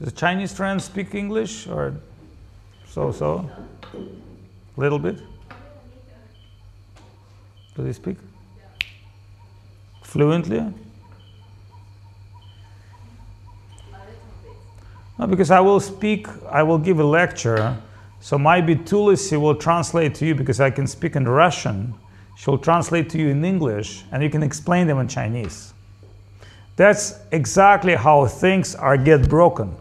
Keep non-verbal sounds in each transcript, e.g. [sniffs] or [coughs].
Does Chinese friends speak English or so-so? Little bit? Do they speak? Fluently? No, because I will speak, I will give a lecture, so maybe Tulisi will translate to you because I can speak in Russian. She'll translate to you in English, and you can explain them in Chinese. That's exactly how things are get broken.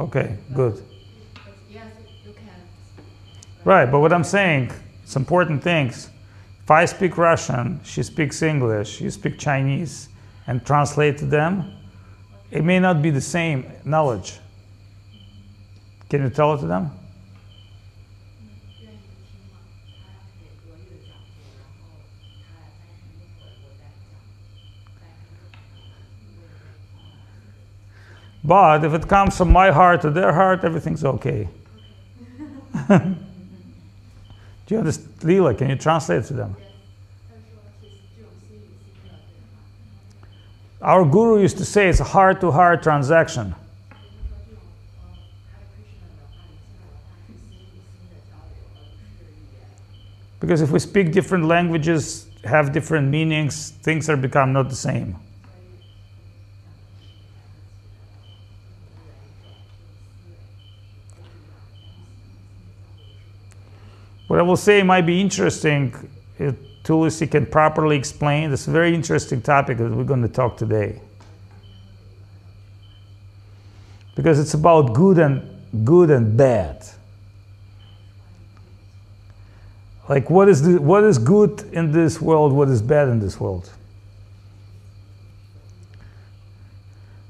Okay, good. Yes, you can. Right, but what I'm saying, it's important things. If I speak Russian, she speaks English, you speak Chinese, and translate to them, it may not be the same knowledge. Can you tell it to them? But if it comes from my heart to their heart, everything's okay. [laughs] Do you understand? Leela, can you translate to them? Our guru used to say it's a heart to heart transaction. Because if we speak different languages, have different meanings, things are become not the same. What I will say might be interesting uh, if Tulsi can properly explain this very interesting topic that we're going to talk today. Because it's about good and good and bad. Like what is the, what is good in this world, what is bad in this world?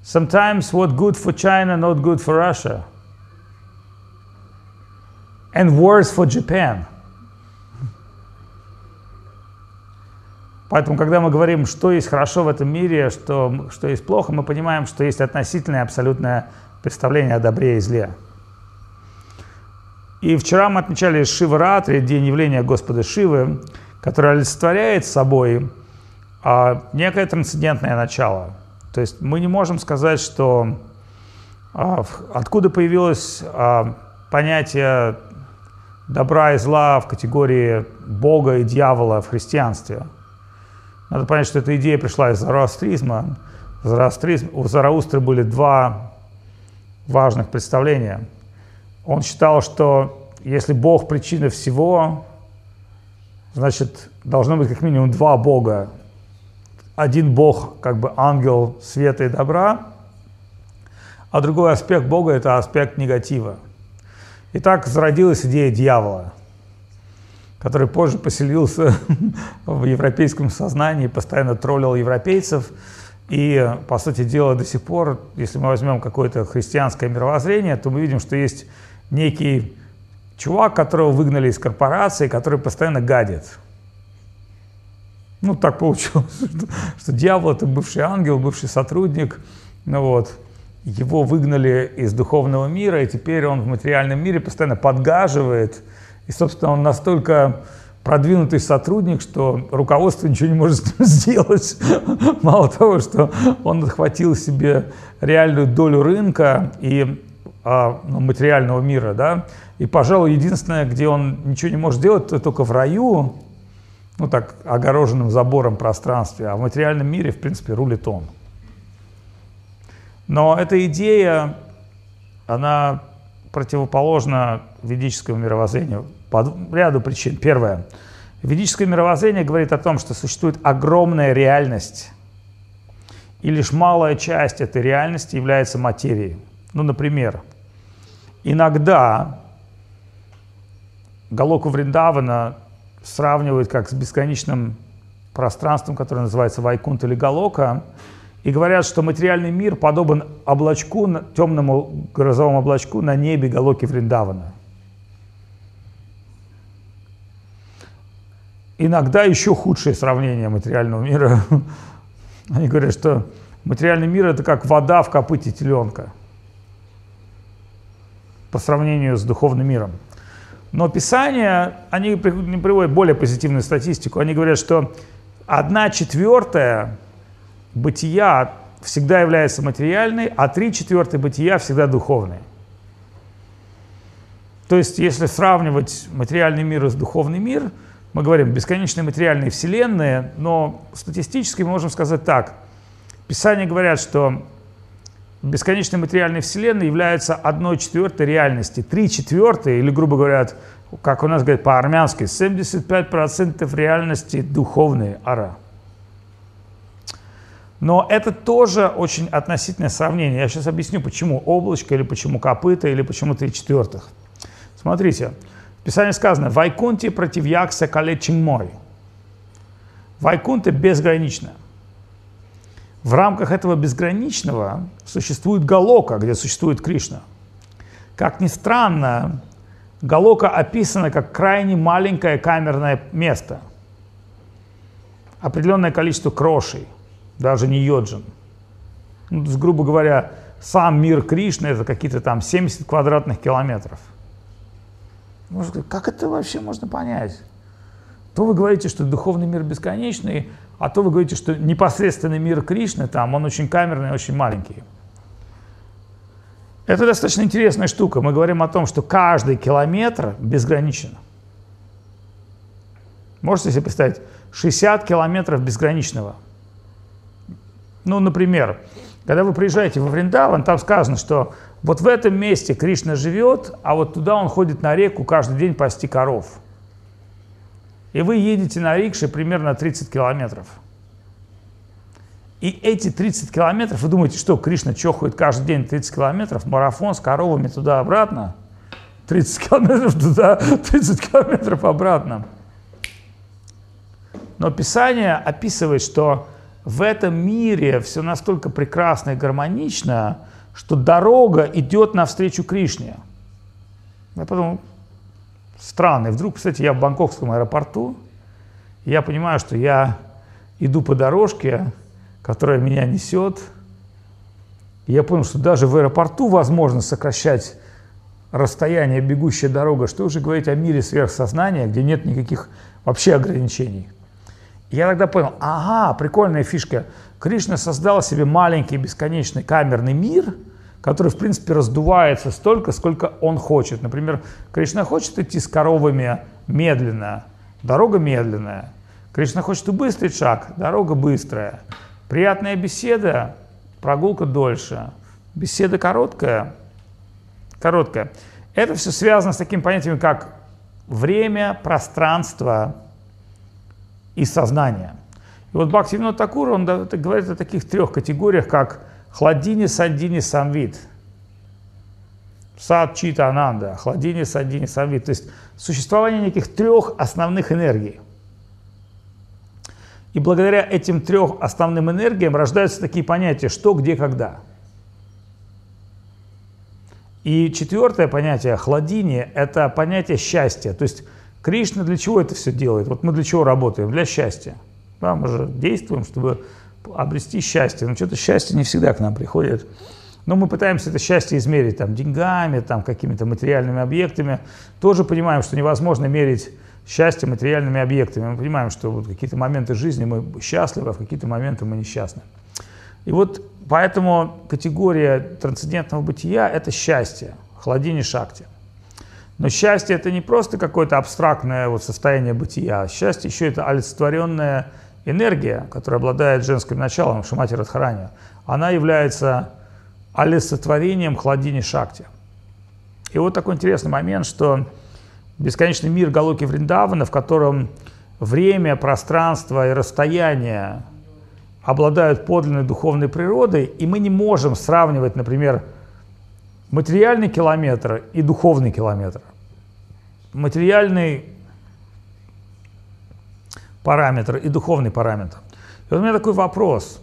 Sometimes what good for China, not good for Russia. And worse for Japan. Поэтому, когда мы говорим, что есть хорошо в этом мире, что, что есть плохо, мы понимаем, что есть относительное абсолютное представление о добре и зле. И вчера мы отмечали Шиваратри, день явления Господа Шивы, который олицетворяет собой а, некое трансцендентное начало. То есть мы не можем сказать, что а, откуда появилось а, понятие добра и зла в категории Бога и дьявола в христианстве. Надо понять, что эта идея пришла из зороастризма. Зороастризм, у Зараустры были два важных представления. Он считал, что если Бог причина всего, значит, должно быть как минимум два Бога. Один Бог, как бы ангел света и добра, а другой аспект Бога – это аспект негатива. И так зародилась идея дьявола, который позже поселился [laughs] в европейском сознании, постоянно троллил европейцев. И, по сути дела, до сих пор, если мы возьмем какое-то христианское мировоззрение, то мы видим, что есть некий чувак, которого выгнали из корпорации, который постоянно гадит. Ну, так получилось, [laughs] что, что дьявол – это бывший ангел, бывший сотрудник. Ну вот, его выгнали из духовного мира, и теперь он в материальном мире постоянно подгаживает. И, собственно, он настолько продвинутый сотрудник, что руководство ничего не может с ним [laughs] сделать. Мало того, что он отхватил себе реальную долю рынка и а, ну, материального мира, да, и, пожалуй, единственное, где он ничего не может делать, это только в раю, ну так, огороженным забором пространстве, а в материальном мире, в принципе, рулит он. Но эта идея, она противоположна ведическому мировоззрению по ряду причин. Первое. Ведическое мировоззрение говорит о том, что существует огромная реальность, и лишь малая часть этой реальности является материей. Ну, например, иногда Галоку Вриндавана сравнивают как с бесконечным пространством, которое называется Вайкунт или Галока, и говорят, что материальный мир подобен облачку, темному грозовому облачку на небе Галоки Вриндавана. Иногда еще худшее сравнение материального мира. [laughs] Они говорят, что материальный мир это как вода в копыте теленка по сравнению с духовным миром. Но Писания, они приводят более позитивную статистику. Они говорят, что одна четвертая бытия всегда является материальной, а три четвертой бытия всегда духовной. То есть, если сравнивать материальный мир и духовный мир, мы говорим бесконечные материальные вселенные, но статистически мы можем сказать так. Писания говорят, что бесконечные материальные вселенные являются одной четвертой реальности. Три четвертой, или, грубо говоря, как у нас говорят по-армянски, 75% реальности духовные, ара. Но это тоже очень относительное сравнение. Я сейчас объясню, почему облачко, или почему копыта, или почему три четвертых. Смотрите, в Писании сказано, «Вайкунти против якса калечин мой». Вайкунта безгранично. В рамках этого безграничного существует Галока, где существует Кришна. Как ни странно, Галока описана как крайне маленькое камерное место. Определенное количество крошей, даже не йоджин. Ну, то есть, грубо говоря, сам мир Кришны это какие-то там 70 квадратных километров. Может, как это вообще можно понять? То вы говорите, что духовный мир бесконечный, а то вы говорите, что непосредственный мир Кришны там, он очень камерный, очень маленький. Это достаточно интересная штука. Мы говорим о том, что каждый километр безграничен. Можете себе представить, 60 километров безграничного. Ну, например, когда вы приезжаете во Вриндаван, там сказано, что вот в этом месте Кришна живет, а вот туда он ходит на реку каждый день пасти коров. И вы едете на рикше примерно 30 километров. И эти 30 километров, вы думаете, что Кришна чохает каждый день 30 километров, марафон с коровами туда-обратно, 30 километров туда, 30 километров обратно. Но Писание описывает, что в этом мире все настолько прекрасно и гармонично, что дорога идет навстречу Кришне. Я подумал, странно. И вдруг, кстати, я в Бангкокском аэропорту, я понимаю, что я иду по дорожке, которая меня несет. И я понял, что даже в аэропорту возможно сокращать расстояние, бегущая дорога, что уже говорить о мире сверхсознания, где нет никаких вообще ограничений. Я тогда понял, ага, прикольная фишка. Кришна создал себе маленький бесконечный камерный мир, который, в принципе, раздувается столько, сколько он хочет. Например, Кришна хочет идти с коровами медленно, дорога медленная. Кришна хочет быстрый шаг, дорога быстрая. Приятная беседа, прогулка дольше. Беседа короткая, короткая. Это все связано с таким понятием, как время, пространство и сознание. И вот Бхактивинод Такур, он говорит о таких трех категориях, как хладини, саддини, самвид. Сад, чита, ананда, хладини, саддини, самвид. То есть существование неких трех основных энергий – и благодаря этим трем основным энергиям рождаются такие понятия «что», «где», «когда». И четвертое понятие «хладини» — это понятие счастья. То есть Кришна для чего это все делает? Вот мы для чего работаем? Для счастья. Да, мы же действуем, чтобы обрести счастье. Но что-то счастье не всегда к нам приходит. Но мы пытаемся это счастье измерить там, деньгами, там, какими-то материальными объектами. Тоже понимаем, что невозможно мерить счастье материальными объектами. Мы понимаем, что вот какие-то моменты жизни мы счастливы, а в какие-то моменты мы несчастны. И вот поэтому категория трансцендентного бытия – это счастье, хладини шакти. Но счастье – это не просто какое-то абстрактное вот состояние бытия. Счастье еще это олицетворенная энергия, которая обладает женским началом, Шамати Радхарани. Она является олицетворением хладини шакти. И вот такой интересный момент, что бесконечный мир Галоки Вриндавана, в котором время, пространство и расстояние обладают подлинной духовной природой, и мы не можем сравнивать, например, материальный километр и духовный километр. Материальный параметр и духовный параметр. И вот у меня такой вопрос.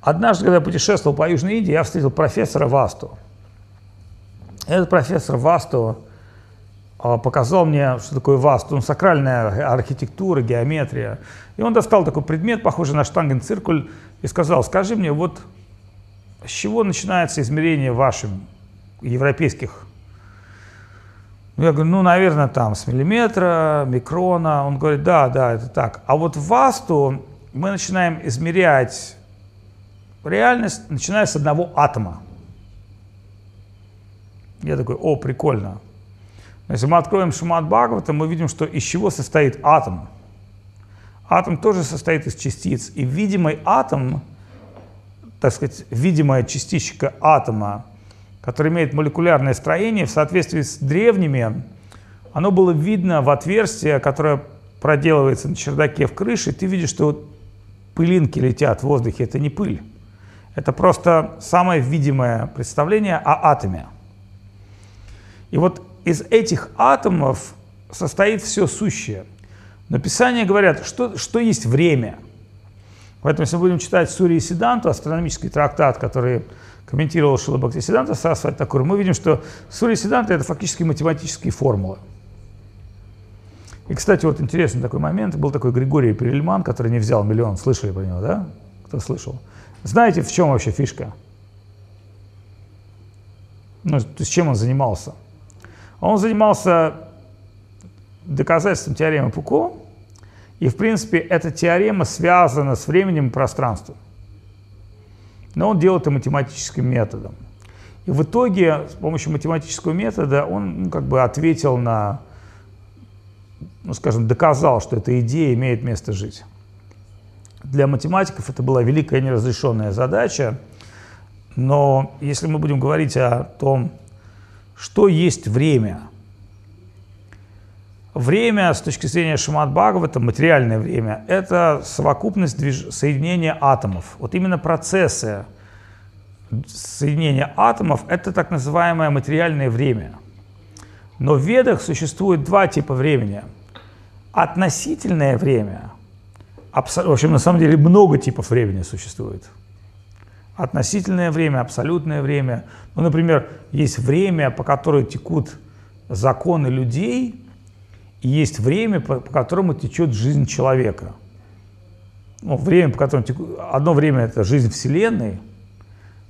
Однажды, когда я путешествовал по Южной Индии, я встретил профессора Васту. Этот профессор Васту а, показал мне, что такое васту, ну, сакральная архитектура, геометрия. И он достал такой предмет, похожий на штангенциркуль, и сказал, скажи мне, вот с чего начинается измерение вашим европейских я говорю, ну, наверное, там с миллиметра, микрона. Он говорит, да, да, это так. А вот в васту мы начинаем измерять реальность, начиная с одного атома. Я такой, о, прикольно. Если мы откроем Шимат Бхагавата, мы видим, что из чего состоит атом. Атом тоже состоит из частиц. И видимый атом, так сказать, видимая частичка атома, который имеет молекулярное строение, в соответствии с древними, оно было видно в отверстие, которое проделывается на чердаке в крыше. Ты видишь, что вот пылинки летят в воздухе. Это не пыль. Это просто самое видимое представление о атоме. И вот из этих атомов состоит все сущее. Но Писания говорят, что, что есть время. Поэтому, если мы будем читать Сури и Сиданту, астрономический трактат, который комментировал Шила Бхактисиданта Сарасвати Такур, мы видим, что Сури Сиданта – это фактически математические формулы. И, кстати, вот интересный такой момент. Был такой Григорий Перельман, который не взял миллион. Слышали про него, да? Кто слышал? Знаете, в чем вообще фишка? Ну, есть чем он занимался? Он занимался доказательством теоремы Пуко, и, в принципе, эта теорема связана с временем и пространством. Но он делал это математическим методом. И в итоге с помощью математического метода он ну, как бы ответил на, ну, скажем, доказал, что эта идея имеет место жить. Для математиков это была великая неразрешенная задача, но если мы будем говорить о том, что есть время, время с точки зрения Шамат это материальное время, это совокупность движ... соединения атомов. Вот именно процессы соединения атомов – это так называемое материальное время. Но в ведах существует два типа времени. Относительное время – в общем, на самом деле много типов времени существует. Относительное время, абсолютное время. Ну, например, есть время, по которому текут законы людей, есть время, по, по которому течет жизнь человека. Ну, время, по которому текут... Одно время – это жизнь Вселенной,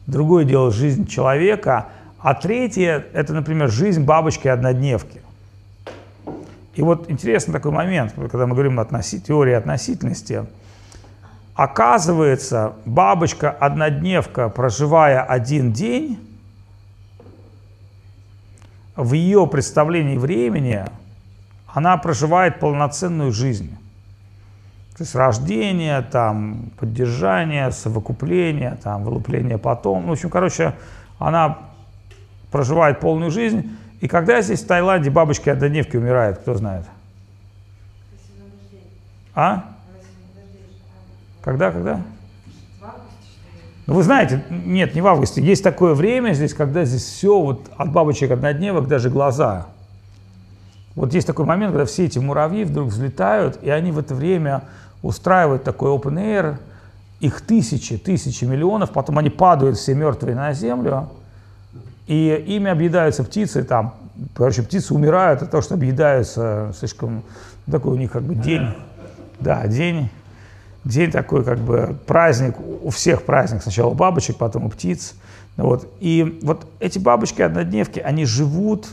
другое дело – жизнь человека, а третье – это, например, жизнь бабочки-однодневки. И вот интересный такой момент, когда мы говорим о относи, теории относительности. Оказывается, бабочка-однодневка, проживая один день, в ее представлении времени она проживает полноценную жизнь. То есть рождение, там, поддержание, совокупление, там, вылупление потом. В общем, короче, она проживает полную жизнь, и когда здесь в Таиланде бабочки однодневки умирают, кто знает? А? Когда, когда? Ну, вы знаете, нет, не в августе. Есть такое время здесь, когда здесь все, вот от бабочек однодневок даже глаза. Вот есть такой момент, когда все эти муравьи вдруг взлетают, и они в это время устраивают такой open air, их тысячи, тысячи миллионов, потом они падают все мертвые на землю, и ими объедаются птицы, там, короче, птицы умирают от того, что объедаются слишком, такой у них как бы день, да, день, день такой как бы праздник, у всех праздник, сначала у бабочек, потом у птиц, вот. И вот эти бабочки-однодневки, они живут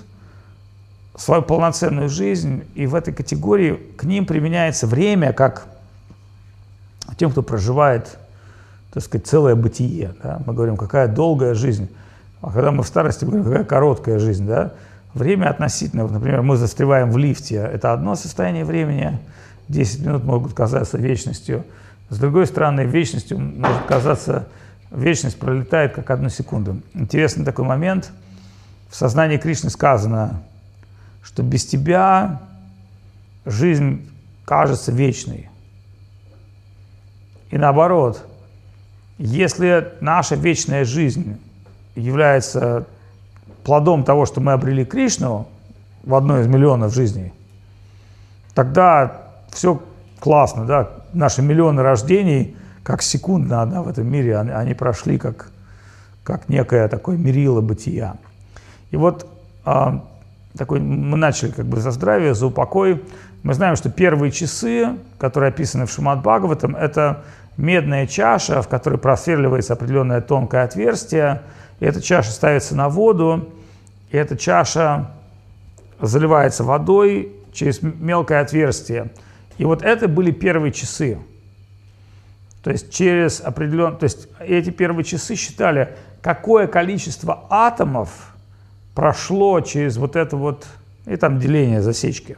свою полноценную жизнь, и в этой категории к ним применяется время как тем, кто проживает, так сказать, целое бытие. Да? Мы говорим, какая долгая жизнь. А когда мы в старости говорим, какая короткая жизнь, да, время относительно, вот, например, мы застреваем в лифте, это одно состояние времени, 10 минут могут казаться вечностью. С другой стороны, вечностью может казаться, вечность пролетает как одну секунду. Интересный такой момент. В сознании Кришны сказано, что без тебя жизнь кажется вечной. И наоборот, если наша вечная жизнь является плодом того, что мы обрели Кришну в одной из миллионов жизней, тогда все классно, да, наши миллионы рождений, как секундно одна в этом мире, они, они прошли как, как некое такое мерило бытия. И вот а, такой, мы начали как бы за здравие, за упокой. Мы знаем, что первые часы, которые описаны в Шимат Бхагаватам, это медная чаша, в которой просверливается определенное тонкое отверстие, и эта чаша ставится на воду, и эта чаша заливается водой через мелкое отверстие. И вот это были первые часы. То есть через определенные, то есть эти первые часы считали, какое количество атомов прошло через вот это вот, и там деление засечки.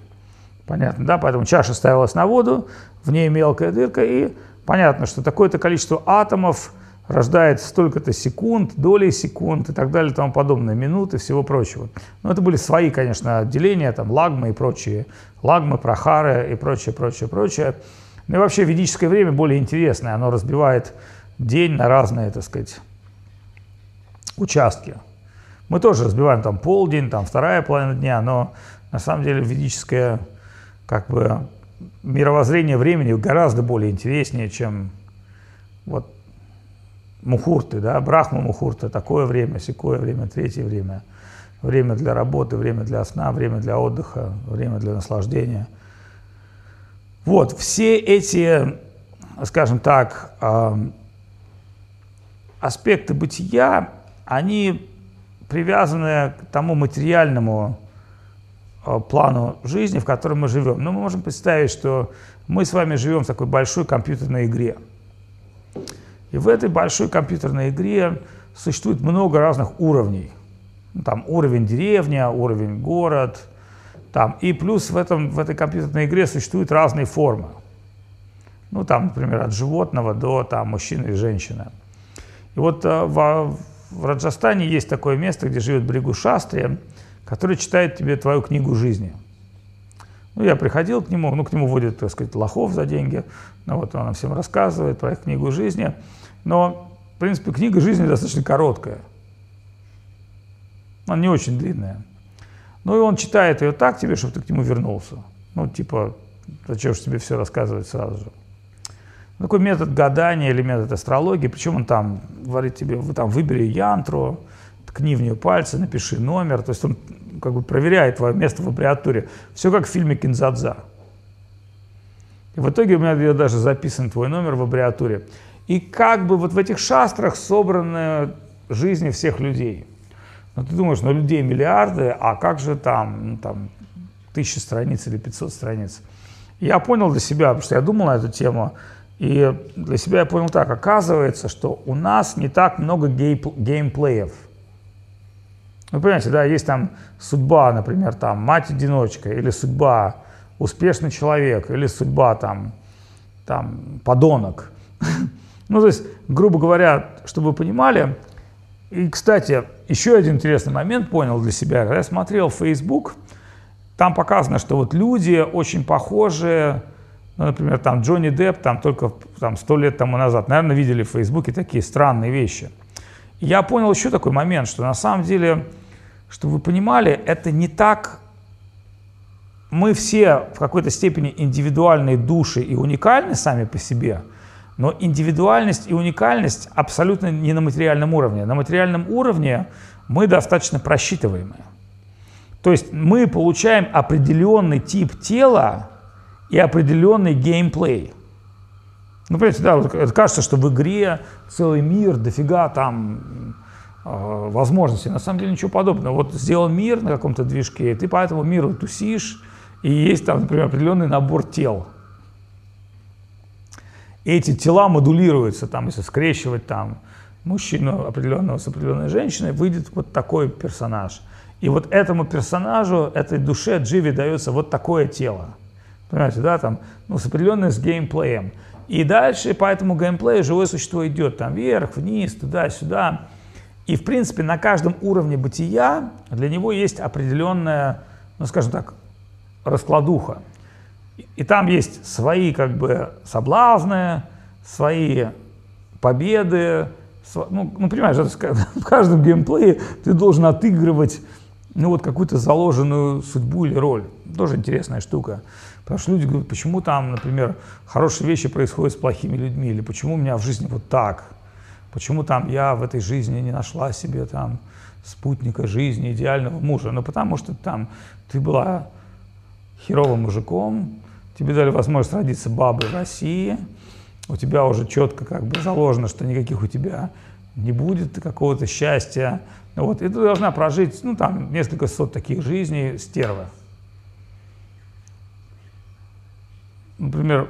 Понятно, да? Поэтому чаша ставилась на воду, в ней мелкая дырка, и понятно, что такое-то количество атомов рождает столько-то секунд, долей секунд и так далее и тому подобное, минут и всего прочего. Но это были свои, конечно, отделения, там лагмы и прочие, лагмы, прохары и прочее, прочее, прочее. Ну и вообще ведическое время более интересное, оно разбивает день на разные, так сказать, участки. Мы тоже разбиваем там полдень, там вторая половина дня, но на самом деле ведическое как бы мировоззрение времени гораздо более интереснее, чем вот мухурты, да, брахма мухурта, такое время, секое время, третье время, время для работы, время для сна, время для отдыха, время для наслаждения. Вот, все эти, скажем так, аспекты бытия, они привязаны к тому материальному плану жизни, в котором мы живем. Но мы можем представить, что мы с вами живем в такой большой компьютерной игре – и в этой большой компьютерной игре существует много разных уровней. Ну, там уровень деревня, уровень город. Там. И плюс в, этом, в этой компьютерной игре существуют разные формы. Ну, там, например, от животного до там, мужчины и женщины. И вот э, в, в Раджастане есть такое место, где живет Бригу Шастри, который читает тебе твою книгу жизни. Ну, я приходил к нему, ну, к нему водят, так сказать, лохов за деньги, ну, вот он всем рассказывает про их книгу жизни. Но, в принципе, книга жизни достаточно короткая. Она не очень длинная. Ну и он читает ее так тебе, чтобы ты к нему вернулся. Ну, типа, зачем же тебе все рассказывать сразу же? Такой метод гадания или метод астрологии, причем он там говорит тебе, вы там выбери янтру, ткни в нее пальцы, напиши номер, то есть он как бы проверяет твое место в аббревиатуре. Все как в фильме «Кинзадза». И в итоге у меня даже записан твой номер в аббревиатуре. И как бы вот в этих шастрах собраны жизни всех людей. Но ты думаешь, ну людей миллиарды, а как же там, ну, там тысячи страниц или 500 страниц? Я понял для себя, потому что я думал на эту тему, и для себя я понял так, оказывается, что у нас не так много геймплеев. Вы понимаете, да, есть там судьба, например, там мать-одиночка, или судьба успешный человек, или судьба там, там подонок. [laughs] Ну, то есть, грубо говоря, чтобы вы понимали, и, кстати, еще один интересный момент понял для себя, когда я смотрел Facebook, там показано, что вот люди очень похожи, ну, например, там Джонни Депп, там только там, 100 лет тому назад, наверное, видели в Фейсбуке такие странные вещи. Я понял еще такой момент, что на самом деле, чтобы вы понимали, это не так мы все в какой-то степени индивидуальные души и уникальны сами по себе – но индивидуальность и уникальность абсолютно не на материальном уровне. На материальном уровне мы достаточно просчитываемые. То есть мы получаем определенный тип тела и определенный геймплей. Ну, понимаете, да, кажется, что в игре целый мир, дофига там э, возможностей. На самом деле ничего подобного. Вот сделал мир на каком-то движке, и ты по этому миру тусишь, и есть там, например, определенный набор тел – эти тела модулируются, там, если скрещивать там мужчину определенного с определенной женщиной, выйдет вот такой персонаж. И вот этому персонажу, этой душе Дживи дается вот такое тело. Понимаете, да, там, ну, с определенным с геймплеем. И дальше по этому геймплею живое существо идет там вверх, вниз, туда-сюда. И, в принципе, на каждом уровне бытия для него есть определенная, ну, скажем так, раскладуха. И там есть свои как бы соблазны, свои победы. Ну, ну понимаешь, [laughs] в каждом геймплее ты должен отыгрывать ну, вот какую-то заложенную судьбу или роль. Тоже интересная штука. Потому что люди говорят, почему там, например, хорошие вещи происходят с плохими людьми, или почему у меня в жизни вот так, почему там я в этой жизни не нашла себе там спутника жизни, идеального мужа. Ну, потому что там ты была херовым мужиком, тебе дали возможность родиться бабой в России, у тебя уже четко как бы заложено, что никаких у тебя не будет какого-то счастья. Вот, и ты должна прожить, ну, там, несколько сот таких жизней стерва. Например,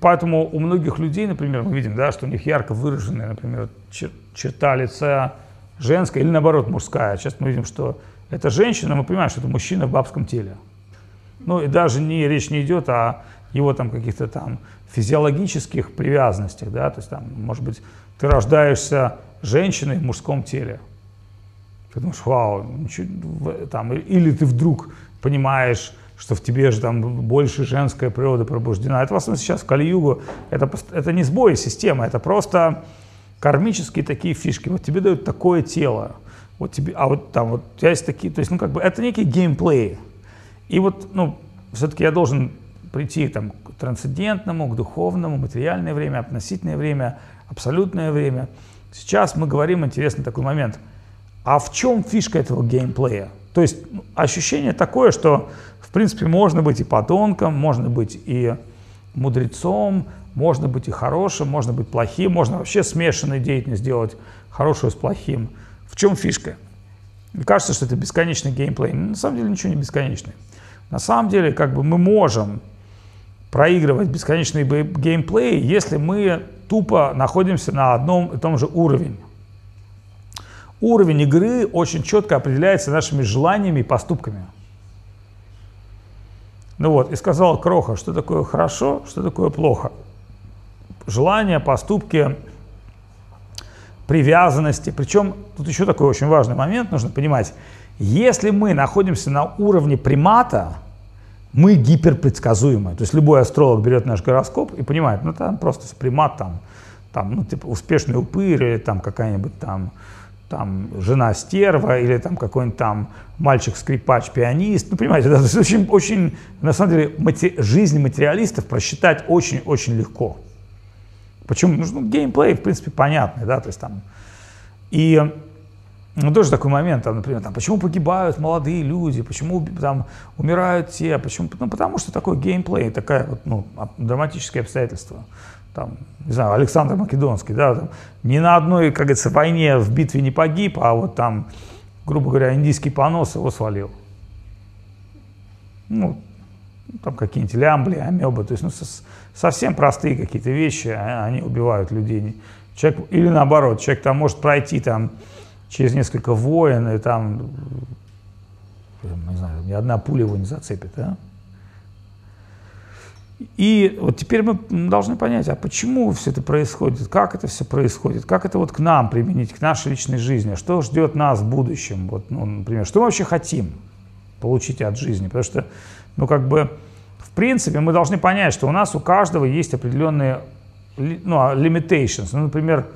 поэтому у многих людей, например, мы видим, да, что у них ярко выраженная, например, чер- черта лица женская или наоборот мужская. Сейчас мы видим, что это женщина, мы понимаем, что это мужчина в бабском теле. Ну и даже не, речь не идет о его там каких-то там физиологических привязанностях, да, то есть там, может быть, ты рождаешься женщиной в мужском теле. Ты думаешь, вау, ничего, там, или ты вдруг понимаешь, что в тебе же там больше женская природа пробуждена. Это в основном сейчас в Кали-Югу, это, это не сбой системы, это просто кармические такие фишки. Вот тебе дают такое тело, вот тебе, а вот там вот у тебя есть такие, то есть, ну, как бы, это некий геймплей. И вот, ну, все-таки я должен прийти там, к трансцендентному, к духовному, материальное время, относительное время, абсолютное время. Сейчас мы говорим интересный такой момент. А в чем фишка этого геймплея? То есть ну, ощущение такое, что принципе можно быть и подонком, можно быть и мудрецом, можно быть и хорошим, можно быть плохим, можно вообще смешанную деятельность сделать, хорошую с плохим. В чем фишка? Мне кажется, что это бесконечный геймплей. Но на самом деле ничего не бесконечный. На самом деле, как бы мы можем проигрывать бесконечный геймплей, если мы тупо находимся на одном и том же уровне. Уровень игры очень четко определяется нашими желаниями и поступками. Ну вот, и сказал Кроха, что такое хорошо, что такое плохо. Желания, поступки, привязанности. Причем тут еще такой очень важный момент, нужно понимать. Если мы находимся на уровне примата, мы гиперпредсказуемы. То есть любой астролог берет наш гороскоп и понимает, ну там просто примат, там, там ну, типа успешный упырь или там какая-нибудь там, там жена стерва или там какой-нибудь там мальчик-скрипач, пианист. Ну, понимаете, да, очень, очень, на самом деле, мати- жизнь материалистов просчитать очень-очень легко. Почему? Ну, геймплей, в принципе, понятный, да, то есть там. И ну, тоже такой момент, там, например, там, почему погибают молодые люди, почему там умирают те, почему, ну, потому что такой геймплей, такая вот, ну, драматическое обстоятельство. Там, не знаю, Александр Македонский, да, там, ни на одной, как говорится, войне в битве не погиб, а вот там, грубо говоря, индийский понос его свалил. Ну, там какие-нибудь лямбли, амебы, то есть ну, совсем простые какие-то вещи, а, они убивают людей. Человек, или наоборот, человек там может пройти там через несколько войн, и там, не знаю, ни одна пуля его не зацепит. Да? И вот теперь мы должны понять, а почему все это происходит, как это все происходит, как это вот к нам применить, к нашей личной жизни, что ждет нас в будущем, вот, ну, например, что мы вообще хотим получить от жизни, потому что, ну, как бы, в принципе, мы должны понять, что у нас у каждого есть определенные, ну, а, limitations, ну, например,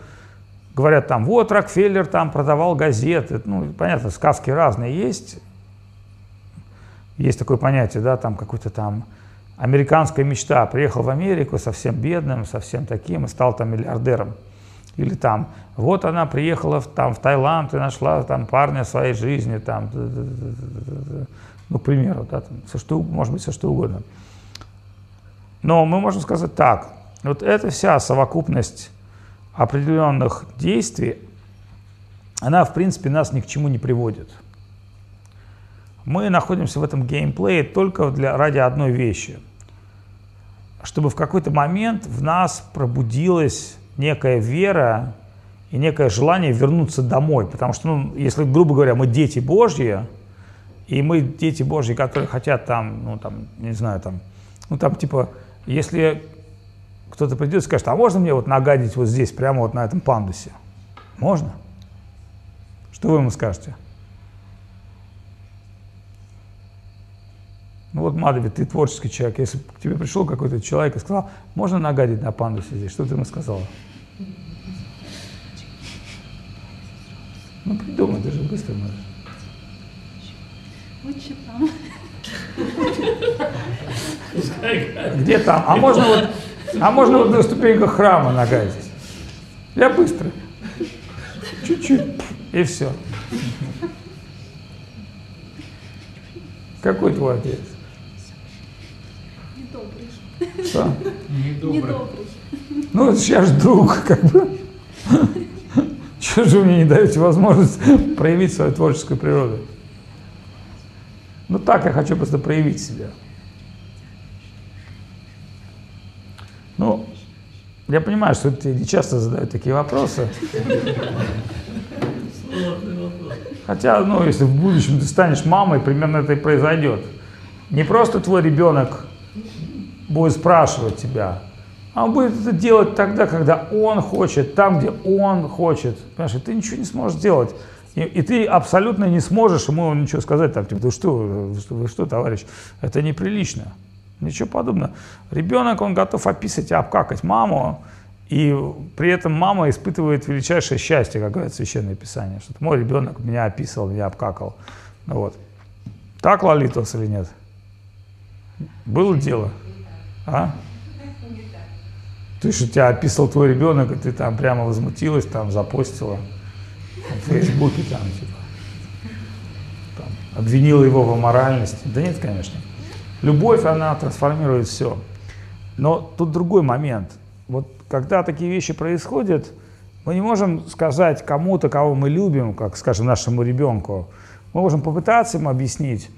говорят там, вот Рокфеллер там продавал газеты, ну, понятно, сказки разные есть, есть такое понятие, да, там какой-то там американская мечта, приехал в Америку совсем бедным, совсем таким и стал там миллиардером. Или там, вот она приехала в, там, в Таиланд и нашла там парня своей жизни, там, ну, к примеру, да, там, все что, может быть, все что угодно. Но мы можем сказать так, вот эта вся совокупность определенных действий, она, в принципе, нас ни к чему не приводит. Мы находимся в этом геймплее только для, ради одной вещи. Чтобы в какой-то момент в нас пробудилась некая вера и некое желание вернуться домой. Потому что, ну, если, грубо говоря, мы дети Божьи, и мы дети Божьи, которые хотят там, ну, там, не знаю, там, ну, там, типа, если кто-то придет и скажет, а можно мне вот нагадить вот здесь, прямо вот на этом пандусе? Можно? Что вы ему скажете? Ну вот, Мадови, ты творческий человек. Если к тебе пришел какой-то человек и сказал, можно нагадить на пандусе здесь, что ты ему сказала? Ну, придумай, ты же быстро можешь. Лучше там. Где там? А можно вот а можно вот на ступеньках храма нагадить. Я быстро. Чуть-чуть. И все. Какой твой отец? Что? Недобрый. Ну, я же друг, как бы. Чего же вы мне не даете возможность проявить свою творческую природу? Ну так я хочу просто проявить себя. Ну, я понимаю, что тебе не часто задают такие вопросы. Хотя, ну, если в будущем ты станешь мамой, примерно это и произойдет. Не просто твой ребенок будет спрашивать тебя, а он будет это делать тогда, когда он хочет, там, где он хочет. Понимаешь, и ты ничего не сможешь сделать. И, и ты абсолютно не сможешь ему ничего сказать, там, типа, ты что, вы что, товарищ, это неприлично. Ничего подобного. Ребенок, он готов описать и обкакать маму, и при этом мама испытывает величайшее счастье, как говорит Священное Писание, что мой ребенок меня описывал, меня обкакал. Вот. Так, Лолитос, или нет? Было дело? А? Есть, что тебя описал твой ребенок, и ты там прямо возмутилась, там запостила в Фейсбуке, там, типа, там, обвинила его в аморальности. Да нет, конечно. Любовь, она трансформирует все. Но тут другой момент. Вот когда такие вещи происходят, мы не можем сказать кому-то, кого мы любим, как, скажем, нашему ребенку. Мы можем попытаться ему объяснить,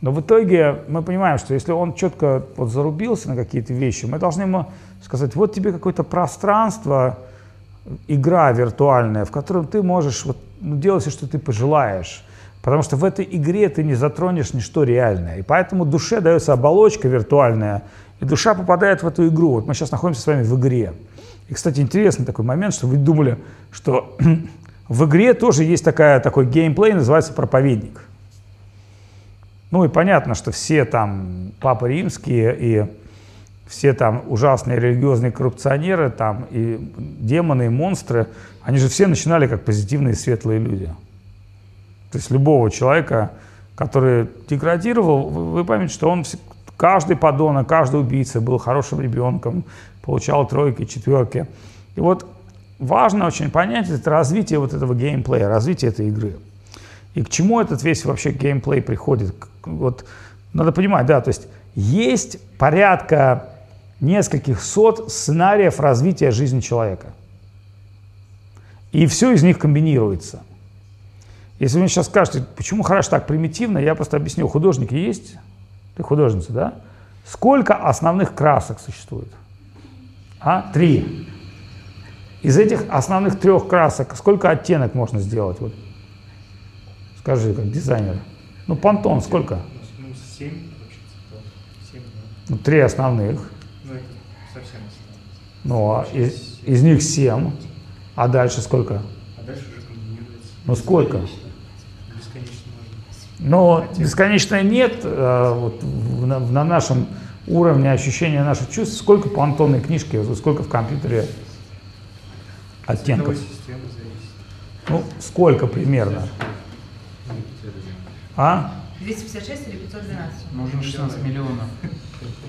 но в итоге мы понимаем, что если он четко вот зарубился на какие-то вещи, мы должны ему сказать, вот тебе какое-то пространство, игра виртуальная, в котором ты можешь вот, ну, делать все, что ты пожелаешь. Потому что в этой игре ты не затронешь ничто реальное. И поэтому душе дается оболочка виртуальная, и душа попадает в эту игру. Вот мы сейчас находимся с вами в игре. И, кстати, интересный такой момент, что вы думали, что [clears throat] в игре тоже есть такая, такой геймплей, называется проповедник. Ну и понятно, что все там папы римские и все там ужасные религиозные коррупционеры там и демоны, и монстры, они же все начинали как позитивные светлые люди. То есть любого человека, который деградировал, вы поймете, что он каждый подонок, каждый убийца был хорошим ребенком, получал тройки, четверки. И вот важно очень понять это развитие вот этого геймплея, развитие этой игры. И к чему этот весь вообще геймплей приходит? Вот надо понимать, да, то есть есть порядка нескольких сот сценариев развития жизни человека. И все из них комбинируется. Если вы мне сейчас скажете, почему хорошо так примитивно, я просто объясню. Художники есть? Ты художница, да? Сколько основных красок существует? А? Три. Из этих основных трех красок сколько оттенок можно сделать? Вот Скажи, как дизайнер. Ну, понтон сколько? Ну, семь вообще цветов. Семь, да. Ну, три основных. Ну, это совсем. Ну, а из, из них семь. А дальше сколько? А дальше уже комбинируется. Ну, сколько? Бесконечно можно. Но бесконечно нет. э, Вот на, на нашем уровне ощущения наших чувств, сколько понтонной книжки, сколько в компьютере оттенков? Ну, сколько примерно? А? 256 или 512? Нужно 16 миллионов.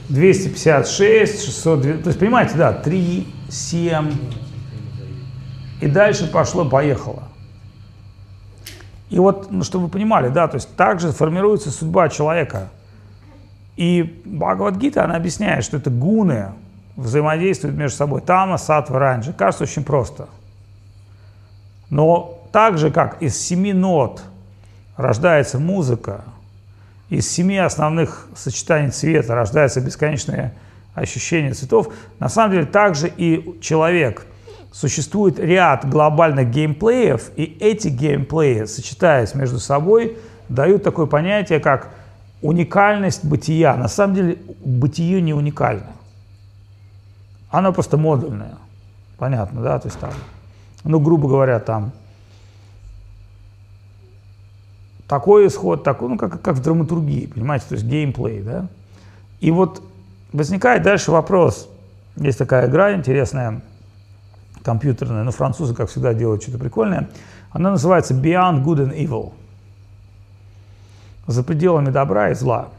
256, 600, то есть, понимаете, да, 3, 7, и дальше пошло-поехало. И вот, ну, чтобы вы понимали, да, то есть также формируется судьба человека. И Бхагавадгита, она объясняет, что это гуны взаимодействуют между собой. Тама, сатва, ранджа. Кажется очень просто. Но так же, как из семи нот рождается музыка, из семи основных сочетаний цвета рождается бесконечное ощущение цветов, на самом деле также и человек. Существует ряд глобальных геймплеев, и эти геймплеи, сочетаясь между собой, дают такое понятие, как уникальность бытия. На самом деле бытие не уникально. Оно просто модульное. Понятно, да? То есть там, ну, грубо говоря, там такой исход, такой, ну, как, как в драматургии, понимаете, то есть геймплей, да. И вот возникает дальше вопрос. Есть такая игра интересная, компьютерная, но французы, как всегда, делают что-то прикольное. Она называется Beyond Good and Evil. За пределами добра и зла.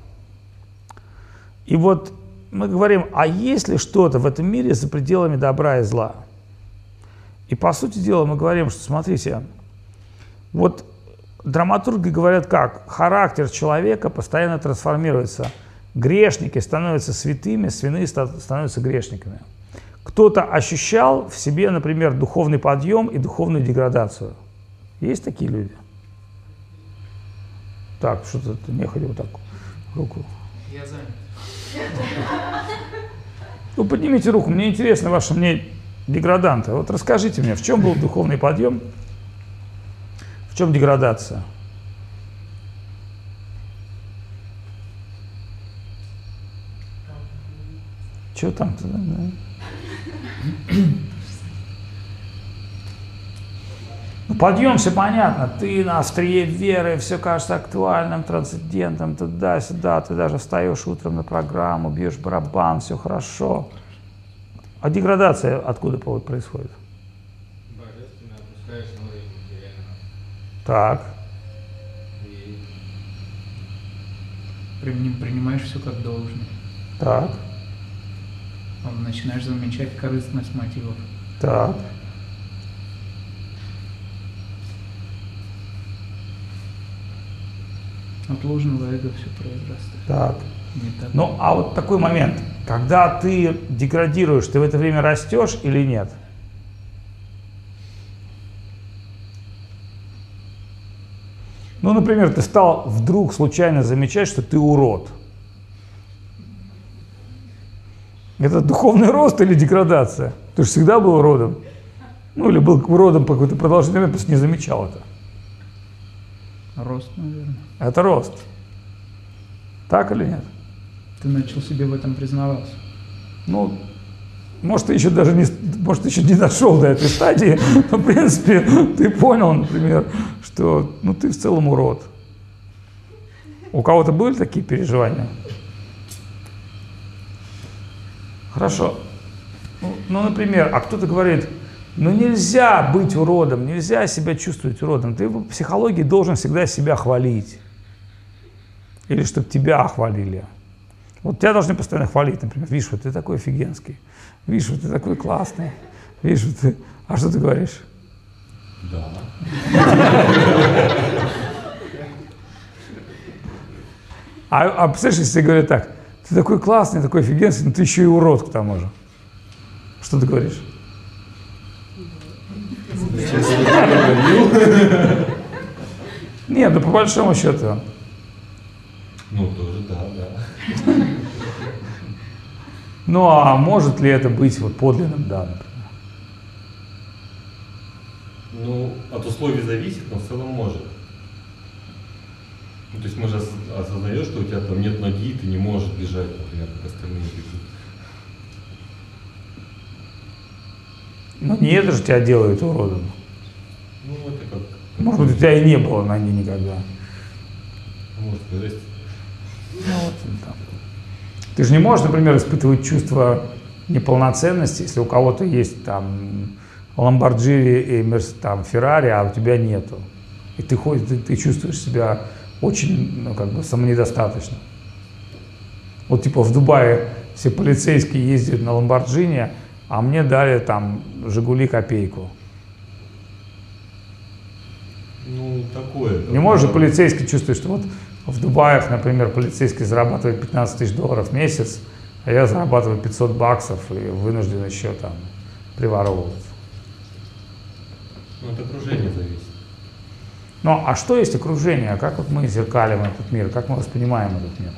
И вот мы говорим, а есть ли что-то в этом мире за пределами добра и зла? И по сути дела мы говорим, что смотрите, вот драматурги говорят как? Характер человека постоянно трансформируется. Грешники становятся святыми, святые становятся грешниками. кто-то ощущал в себе, например, духовный подъем и духовную деградацию? Есть такие люди? Так, что-то ты нехотя вот так руку. Я занят. Ну, поднимите руку, мне интересно ваше мнение деграданта. Вот расскажите мне, в чем был духовный подъем, в чем деградация? Что там-то? Ну, подъем, все понятно. Ты на острие веры, все кажется актуальным, трансцендентом, туда-сюда. Ты даже встаешь утром на программу, бьешь барабан, все хорошо. А деградация откуда происходит? Божественно опускаешь на уровень материального. Так, И Принимаешь все как должное. так, Начинаешь замечать корыстность мотивов. так. От ложного эго все произрастает. Так. Так. Ну, а вот такой момент, когда ты деградируешь, ты в это время растешь или нет? Ну, например, ты стал вдруг случайно замечать, что ты урод. Это духовный рост или деградация? Ты же всегда был уродом. Ну, или был уродом по какой-то продолжительный момент, просто не замечал это. Рост, наверное. Это рост. Так или нет? Ты начал себе в этом признаваться. Ну, может, ты еще даже не, может, еще не дошел до этой стадии, но, в принципе, ты понял, например, что ну, ты в целом урод. У кого-то были такие переживания? Хорошо. Ну, например, а кто-то говорит, ну нельзя быть уродом, нельзя себя чувствовать уродом. Ты в психологии должен всегда себя хвалить. Или чтобы тебя хвалили. Вот тебя должны постоянно хвалить, например. Видишь, вот ты такой офигенский. Видишь, вот ты такой классный. Видишь, вот ты... А что ты говоришь? да. А, а представляешь, если говорят так, ты такой классный, такой офигенский, но ты еще и урод к тому же. Что ты говоришь? Нет, ну по большому счету. Ну, тоже да, да. Ну а может ли это быть вот подлинным, да, например? Ну, от условий зависит, но в целом может. Ну, то есть можешь ос- осознаешь, что у тебя там нет ноги, и ты не можешь бежать, например, как остальные бегут. Ну не это же тебя делает уродом. Ну, это как... Может быть, у тебя и не было ноги никогда. Может, жесть. Ну, вот он там. Ты же не можешь, например, испытывать чувство неполноценности, если у кого-то есть там Ламборджини и Мерс- там Феррари, а у тебя нету. И ты ходишь, ты, ты чувствуешь себя очень, ну, как бы самонедостаточно. Вот типа в Дубае все полицейские ездят на Ламборджини, а мне дали там Жигули копейку. Ну, такое. Не можешь же полицейский чувствовать, что вот в Дубаях, например, полицейский зарабатывает 15 тысяч долларов в месяц, а я зарабатываю 500 баксов и вынужден еще там приворовывать. Ну, от окружения зависит. Ну, а что есть окружение? Как вот мы зеркалим этот мир? Как мы воспринимаем этот мир?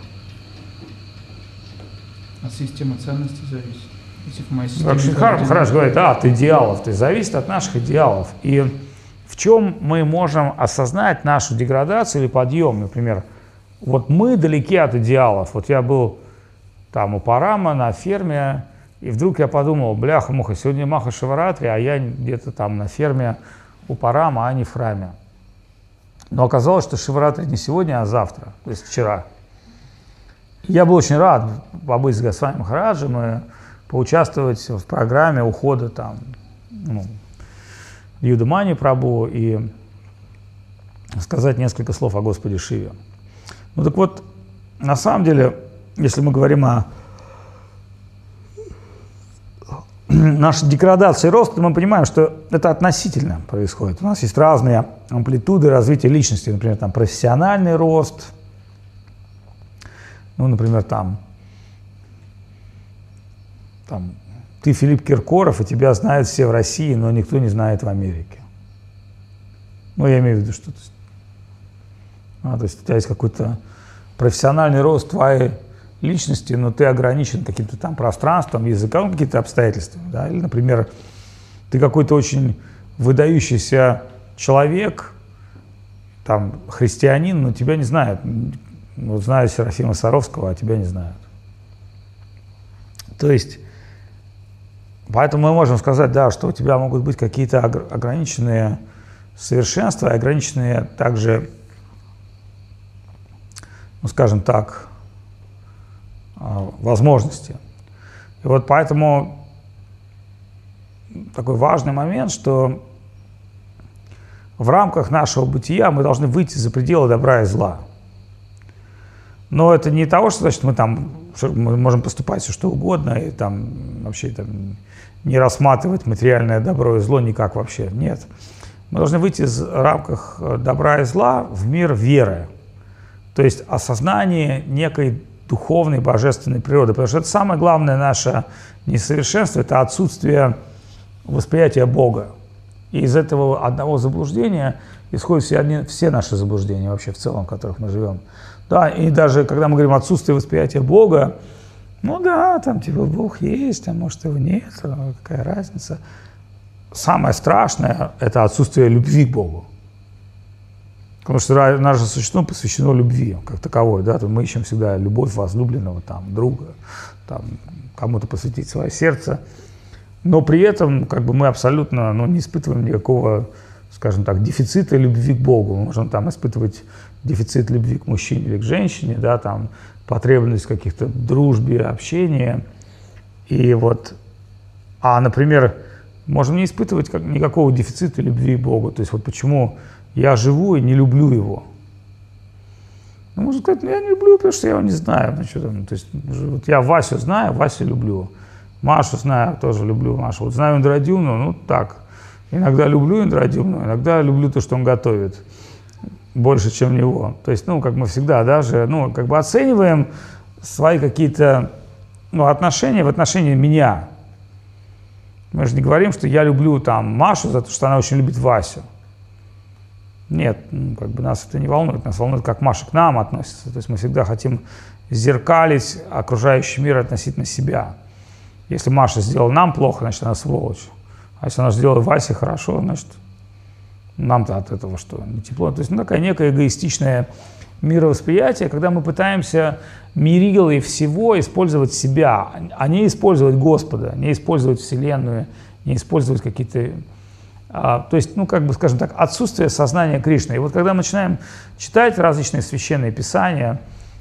От системы ценностей зависит. Если в моей системе Как Шинхар говорит, а, от идеалов, то есть зависит от наших идеалов. И в чем мы можем осознать нашу деградацию или подъем, например, вот мы далеки от идеалов. Вот я был там у Парама на ферме, и вдруг я подумал, бляха-муха, сегодня Маха Шиваратри, а я где-то там на ферме у Парама, а не в храме. Но оказалось, что Шиваратри не сегодня, а завтра, то есть вчера. Я был очень рад побыть с Госвами Махараджем и поучаствовать в программе ухода там, ну, Юдамани Прабу и сказать несколько слов о Господе Шиве. Ну так вот, на самом деле, если мы говорим о нашей деградации роста, мы понимаем, что это относительно происходит. У нас есть разные амплитуды развития личности, например, там профессиональный рост, ну, например, там, там ты Филипп Киркоров, и тебя знают все в России, но никто не знает в Америке. Ну, я имею в виду, что а, то есть у тебя есть какой-то профессиональный рост твоей личности, но ты ограничен каким-то там пространством, языком, какими-то обстоятельствами. Да? Или, например, ты какой-то очень выдающийся человек, там, христианин, но тебя не знают. Вот знают Серафима Саровского, а тебя не знают. То есть, поэтому мы можем сказать, да, что у тебя могут быть какие-то ограниченные совершенства, ограниченные также, ну, скажем так, а, возможности. И вот поэтому такой важный момент, что в рамках нашего бытия мы должны выйти за пределы добра и зла. Но это не того, что значит мы там мы можем поступать все что угодно и там вообще там, не рассматривать материальное добро и зло никак вообще. Нет. Мы должны выйти из рамках добра и зла в мир веры. То есть осознание некой духовной, божественной природы. Потому что это самое главное наше несовершенство, это отсутствие восприятия Бога. И из этого одного заблуждения исходят все, все наши заблуждения вообще в целом, в которых мы живем. Да, и даже когда мы говорим отсутствие восприятия Бога, ну да, там типа Бог есть, а может его нет, какая разница. Самое страшное – это отсутствие любви к Богу. Потому что наше существо посвящено любви как таковой. Да? Мы ищем всегда любовь возлюбленного, там, друга, там, кому-то посвятить свое сердце. Но при этом как бы, мы абсолютно ну, не испытываем никакого, скажем так, дефицита любви к Богу. Мы можем там испытывать дефицит любви к мужчине или к женщине, да, там, потребность каких-то дружбе, общении. И вот, а, например, можем не испытывать как, никакого дефицита любви к Богу. То есть вот почему я живу и не люблю его. Ну, можно сказать, ну, я не люблю, потому что я его не знаю. Ну, что там, то есть, вот я Васю знаю, Васю люблю. Машу знаю, тоже люблю Машу. Вот знаю Индрадюмну, ну так. Иногда люблю Индрадюмну, иногда люблю то, что он готовит. Больше, чем него. То есть, ну, как мы всегда даже, ну, как бы оцениваем свои какие-то, ну, отношения в отношении меня. Мы же не говорим, что я люблю там Машу за то, что она очень любит Васю. Нет, ну, как бы нас это не волнует. Нас волнует, как Маша к нам относится. То есть мы всегда хотим зеркалить окружающий мир относительно себя. Если Маша сделала нам плохо, значит, она сволочь. А если она сделала Васе хорошо, значит, нам-то от этого что, не тепло. То есть ну, такая некая эгоистичное мировосприятие, когда мы пытаемся мерилой всего использовать себя, а не использовать Господа, не использовать Вселенную, не использовать какие-то то есть, ну, как бы, скажем так, отсутствие сознания Кришны. И вот когда мы начинаем читать различные священные писания,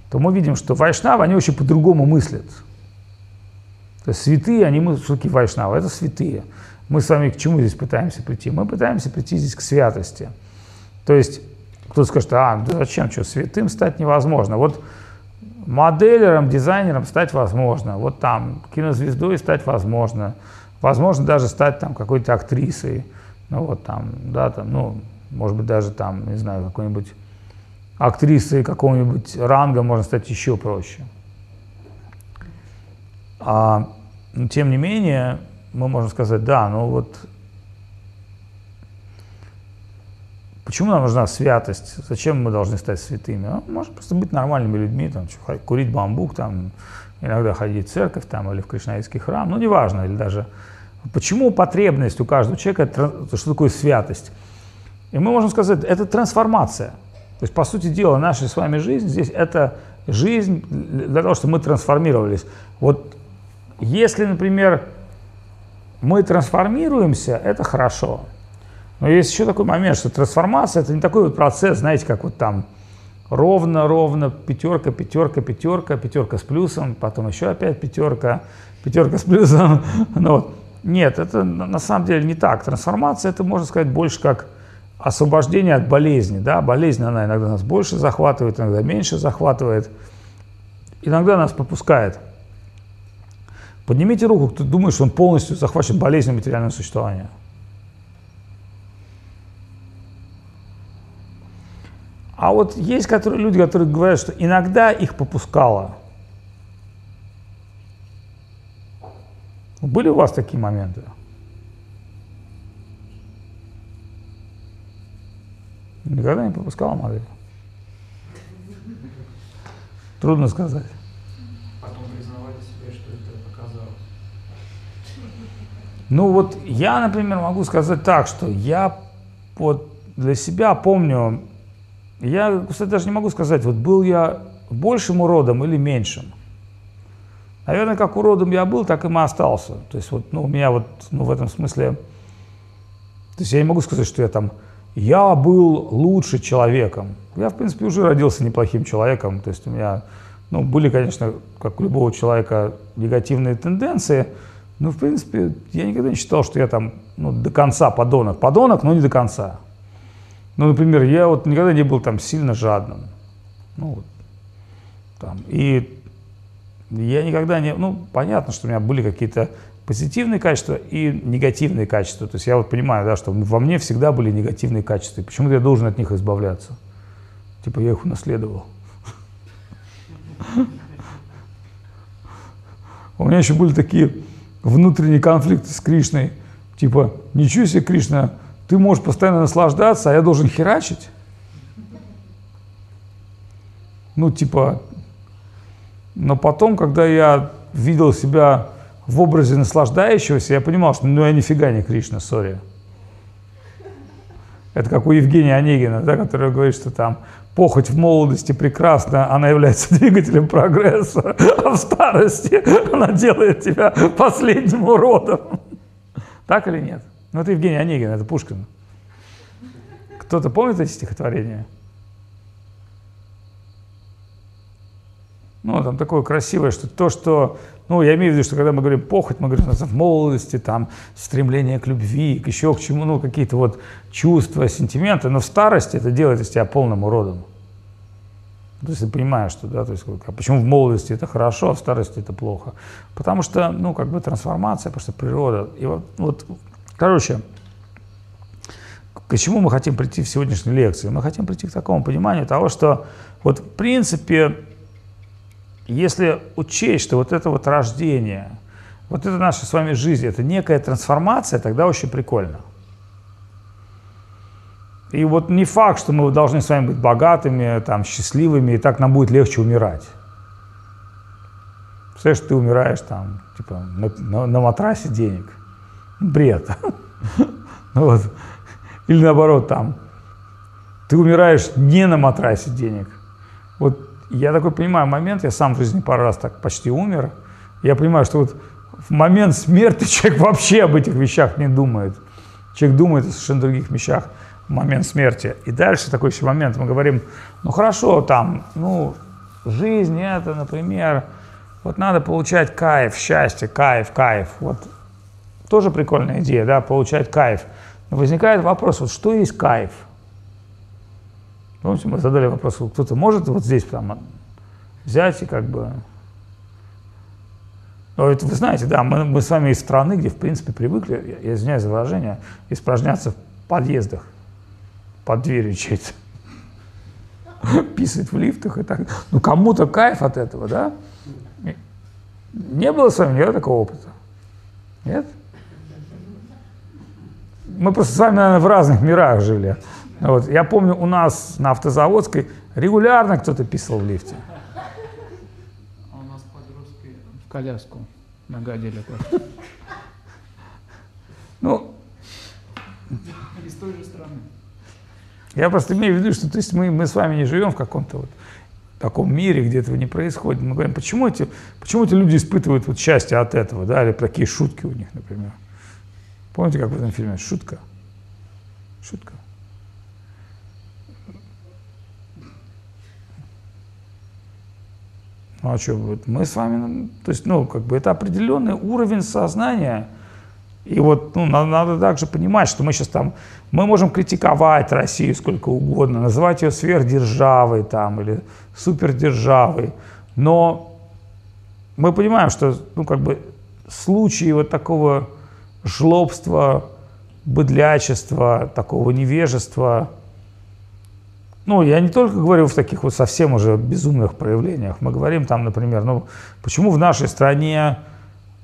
то мы видим, что вайшнавы, они очень по-другому мыслят. То есть святые, они мы все-таки вайшнавы, это святые. Мы с вами к чему здесь пытаемся прийти? Мы пытаемся прийти здесь к святости. То есть кто-то скажет, а, да зачем, что, святым стать невозможно. Вот моделером, дизайнером стать возможно. Вот там кинозвездой стать возможно. Возможно даже стать там какой-то актрисой. Ну вот там, да, там, ну, может быть, даже там, не знаю, какой-нибудь актрисой какого-нибудь ранга можно стать еще проще. А, но тем не менее, мы можем сказать, да, ну вот почему нам нужна святость? Зачем мы должны стать святыми? Ну, можно просто быть нормальными людьми, там, курить бамбук, там, иногда ходить в церковь там, или в кришнаитский храм, ну неважно, или даже Почему потребность у каждого человека, что такое святость? И мы можем сказать, это трансформация. То есть, по сути дела, наша с вами жизнь здесь это жизнь для того, чтобы мы трансформировались. Вот если, например, мы трансформируемся, это хорошо. Но есть еще такой момент, что трансформация это не такой вот процесс, знаете, как вот там ровно, ровно, пятерка, пятерка, пятерка, пятерка с плюсом, потом еще опять пятерка, пятерка с плюсом. [laughs] Ну, вот. Нет, это на самом деле не так. Трансформация это, можно сказать, больше как освобождение от болезни. Да? Болезнь, она иногда нас больше захватывает, иногда меньше захватывает. Иногда нас попускает. Поднимите руку, кто думает, что он полностью захвачен болезнью материального существования. А вот есть которые, люди, которые говорят, что иногда их попускало – Были у вас такие моменты? Никогда не пропускала модель? Трудно сказать. Потом признавали себе, что это показалось. Ну вот я, например, могу сказать так, что я вот для себя помню, я, кстати, даже не могу сказать, вот был я большим уродом или меньшим. Наверное, как уродом я был, так и и остался. То есть вот, ну, у меня вот, ну, в этом смысле, то есть я не могу сказать, что я там, я был лучше человеком. Я, в принципе, уже родился неплохим человеком. То есть у меня, ну, были, конечно, как у любого человека, негативные тенденции, но, в принципе, я никогда не считал, что я там, ну, до конца подонок. Подонок, но не до конца. Ну, например, я вот никогда не был там сильно жадным. Ну, вот, там, и я никогда не... Ну, понятно, что у меня были какие-то позитивные качества и негативные качества. То есть я вот понимаю, да, что во мне всегда были негативные качества. Почему-то я должен от них избавляться. Типа я их унаследовал. У меня еще были такие внутренние конфликты с Кришной. Типа, ничего себе, Кришна, ты можешь постоянно наслаждаться, а я должен херачить? Ну, типа, но потом, когда я видел себя в образе наслаждающегося, я понимал, что ну я нифига не Кришна, сори. Это как у Евгения Онегина, да, который говорит, что там похоть в молодости прекрасна, она является [laughs] двигателем прогресса, а в старости она делает тебя последним уродом. Так или нет? Ну, это Евгений Онегин, это Пушкин. Кто-то помнит эти стихотворения? Ну, там такое красивое, что то, что, ну, я имею в виду, что когда мы говорим похоть, мы говорим в молодости, там, стремление к любви, к еще к чему, ну, какие-то вот чувства, сентименты, но в старости это делает из тебя полным уродом. То есть ты понимаешь, что, да, то есть, а почему в молодости это хорошо, а в старости это плохо? Потому что, ну, как бы трансформация, потому что природа. И вот, вот короче, к чему мы хотим прийти в сегодняшней лекции? Мы хотим прийти к такому пониманию того, что вот в принципе если учесть, что вот это вот рождение, вот это наша с вами жизнь, это некая трансформация, тогда очень прикольно. И вот не факт, что мы должны с вами быть богатыми, там, счастливыми, и так нам будет легче умирать. Представляешь, ты умираешь там, типа, на, на, на матрасе денег. Бред. [laughs] Ну вот. Или наоборот, там, ты умираешь не на матрасе денег. Вот я такой понимаю момент, я сам в жизни пару раз так почти умер. Я понимаю, что вот в момент смерти [laughs] человек вообще об этих вещах не думает. Человек думает о совершенно других вещах в момент смерти. И дальше такой еще момент, мы говорим, ну хорошо, там, ну, жизнь это, например, вот надо получать кайф, счастье, кайф, кайф. Вот тоже прикольная идея, да, получать кайф. Но возникает вопрос, вот что есть кайф? Помните, мы задали вопрос, кто-то может вот здесь там взять и как бы... Ну, это вы знаете, да, мы, мы с вами из страны, где, в принципе, привыкли, я, извиняюсь за выражение, испражняться в подъездах, под дверью чьей-то. [laughs] Писать в лифтах и так. Ну, кому-то кайф от этого, да? Не было с вами никогда такого опыта? Нет? Мы просто с вами, наверное, в разных мирах жили. Вот. Я помню, у нас на автозаводской регулярно кто-то писал в лифте. А у нас подростки в коляску нагадили. Ну, Из той же страны. я просто имею в виду, что то есть мы, мы с вами не живем в каком-то вот таком мире, где этого не происходит. Мы говорим, почему эти, почему эти люди испытывают вот счастье от этого, да, или такие шутки у них, например. Помните, как в этом фильме? Шутка. Шутка. Ну а что, вот мы с вами, то есть, ну, как бы это определенный уровень сознания. И вот, ну, надо, надо также понимать, что мы сейчас там, мы можем критиковать Россию сколько угодно, называть ее сверхдержавой там или супердержавой, но мы понимаем, что, ну, как бы случаи вот такого жлобства, быдлячества, такого невежества – ну, я не только говорю в таких вот совсем уже безумных проявлениях. Мы говорим там, например, ну, почему в нашей стране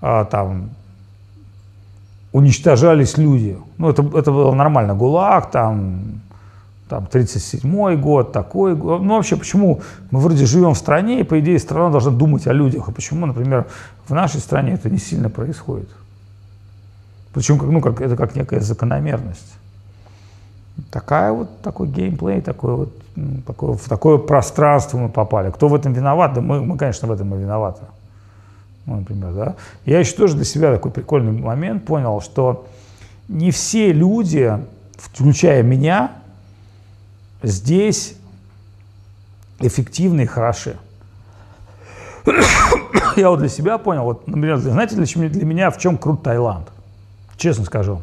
а, там уничтожались люди. Ну, это, это было нормально. ГУЛАГ, там, там 37-й год, такой год. Ну, вообще, почему мы вроде живем в стране, и, по идее, страна должна думать о людях. А почему, например, в нашей стране это не сильно происходит? Причем, ну, как, это как некая закономерность. Такая вот, такой геймплей, такой вот, такое, в такое пространство мы попали. Кто в этом виноват? Да мы, мы конечно, в этом и виноваты. Ну, например, да. Я еще тоже для себя такой прикольный момент понял, что не все люди, включая меня, здесь эффективны и хороши. [coughs] Я вот для себя понял, вот, например, знаете, для, для меня в чем крут Таиланд? Честно скажу.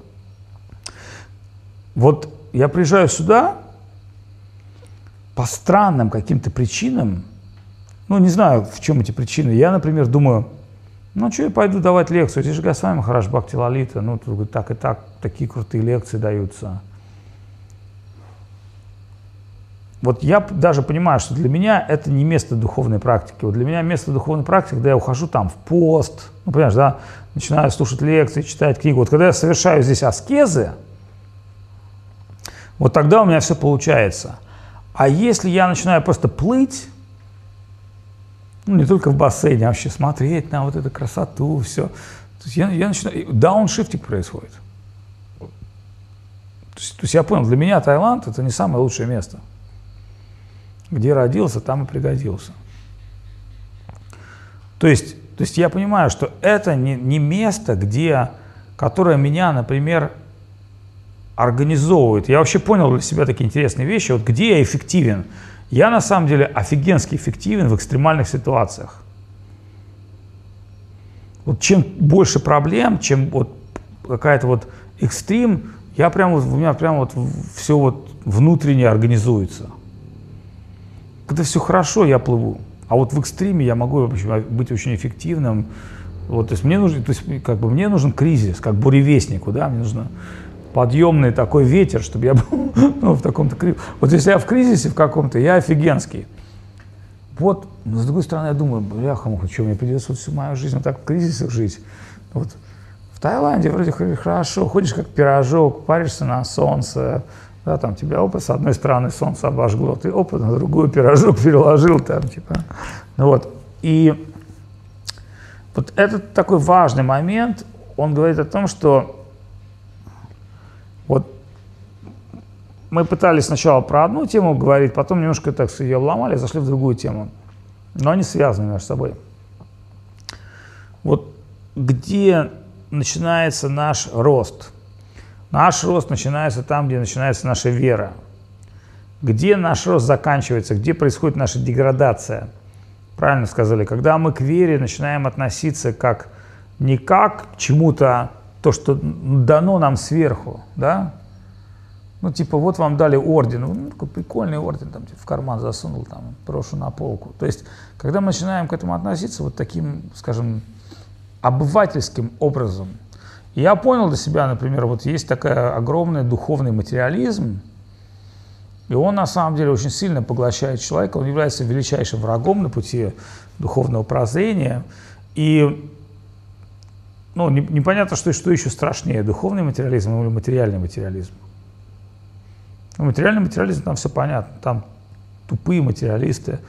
Вот я приезжаю сюда по странным каким-то причинам, ну, не знаю, в чем эти причины. Я, например, думаю, ну, что я пойду давать лекцию? Здесь же Госвами Махараш Бхакти Лалита, ну, тут так и так, такие крутые лекции даются. Вот я даже понимаю, что для меня это не место духовной практики. Вот для меня место духовной практики, когда я ухожу там в пост, ну, понимаешь, да, начинаю слушать лекции, читать книгу. Вот когда я совершаю здесь аскезы, вот тогда у меня все получается. А если я начинаю просто плыть, ну, не только в бассейне, а вообще смотреть на вот эту красоту, все. То есть я, я начинаю, дауншифтинг происходит. То есть, то есть я понял, для меня Таиланд это не самое лучшее место. Где родился, там и пригодился. То есть, то есть я понимаю, что это не, не место, где, которое меня, например, организовывает. Я вообще понял для себя такие интересные вещи. Вот где я эффективен? Я на самом деле офигенски эффективен в экстремальных ситуациях. Вот чем больше проблем, чем вот какая-то вот экстрим, я прям вот, у меня прям вот все вот внутренне организуется. Когда все хорошо, я плыву. А вот в экстриме я могу вообще быть очень эффективным. Вот, то есть мне нужен, то есть как бы мне нужен кризис, как буревестнику, да, мне нужно подъемный такой ветер, чтобы я был [laughs] ну, в таком-то кризисе. Вот если я в кризисе в каком-то, я офигенский. Вот, но с другой стороны, я думаю, бляха, муха, что, мне придется вот всю мою жизнь вот так в кризисах жить. Вот в Таиланде вроде хорошо, ходишь как пирожок, паришься на солнце, да, там тебя опа, с одной стороны солнце обожгло, ты опа, на другую пирожок [laughs] переложил там, типа, ну вот. И вот этот такой важный момент, он говорит о том, что мы пытались сначала про одну тему говорить, потом немножко так ее обломали, зашли в другую тему. Но они связаны между собой. Вот где начинается наш рост? Наш рост начинается там, где начинается наша вера. Где наш рост заканчивается, где происходит наша деградация? Правильно сказали, когда мы к вере начинаем относиться как не как к чему-то, то, что дано нам сверху, да? Ну, типа, вот вам дали орден, ну, такой прикольный орден, там, типа, в карман засунул, там, брошу на полку. То есть, когда мы начинаем к этому относиться вот таким, скажем, обывательским образом, я понял для себя, например, вот есть такой огромный духовный материализм, и он на самом деле очень сильно поглощает человека, он является величайшим врагом на пути духовного прозрения. И ну, не- непонятно, что, что еще страшнее, духовный материализм или материальный материализм. Ну, материальный материализм, там все понятно, там тупые материалисты,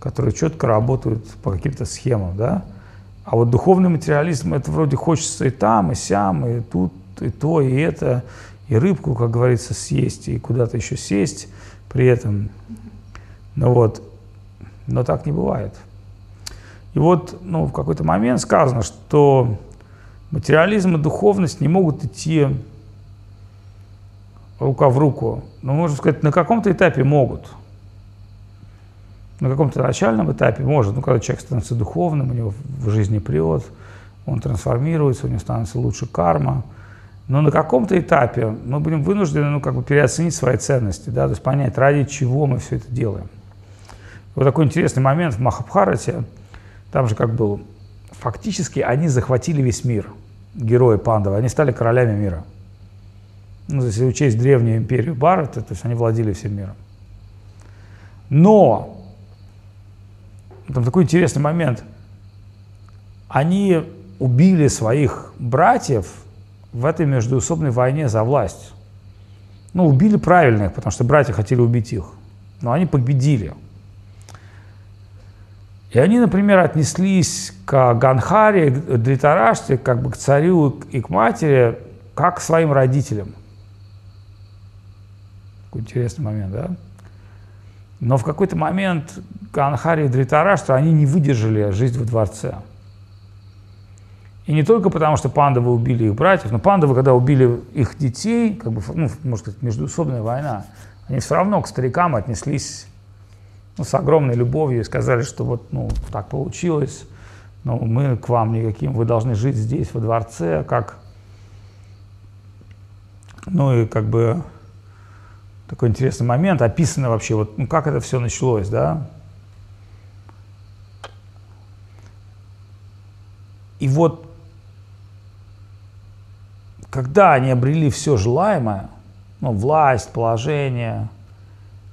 которые четко работают по каким-то схемам, да. А вот духовный материализм, это вроде хочется и там, и сям, и тут, и то, и это, и рыбку, как говорится, съесть, и куда-то еще сесть при этом. Ну вот, но так не бывает. И вот ну, в какой-то момент сказано, что материализм и духовность не могут идти рука в руку. Но можно сказать, на каком-то этапе могут. На каком-то начальном этапе может. Ну, когда человек становится духовным, у него в жизни прет, он трансформируется, у него становится лучше карма. Но на каком-то этапе мы будем вынуждены ну, как бы переоценить свои ценности, да, то есть понять, ради чего мы все это делаем. Вот такой интересный момент в Махабхарате, там же как был, фактически они захватили весь мир, герои пандавы, они стали королями мира. Ну, если учесть древнюю империю Барата, то есть они владели всем миром. Но, там такой интересный момент, они убили своих братьев в этой междуусобной войне за власть. Ну, убили правильных, потому что братья хотели убить их. Но они победили. И они, например, отнеслись к Ганхаре, Дритараште, как бы к царю и к матери, как к своим родителям. Такой интересный момент, да? Но в какой-то момент Ганхари и Дритарашта, они не выдержали жизнь во дворце. И не только потому, что пандавы убили их братьев, но пандавы, когда убили их детей, как бы, ну, можно сказать, междуусобная война, они все равно к старикам отнеслись ну, с огромной любовью и сказали, что вот ну, так получилось, но мы к вам никаким, вы должны жить здесь, во дворце, как, ну и как бы такой интересный момент, описано вообще, вот, ну, как это все началось, да. И вот, когда они обрели все желаемое, ну, власть, положение,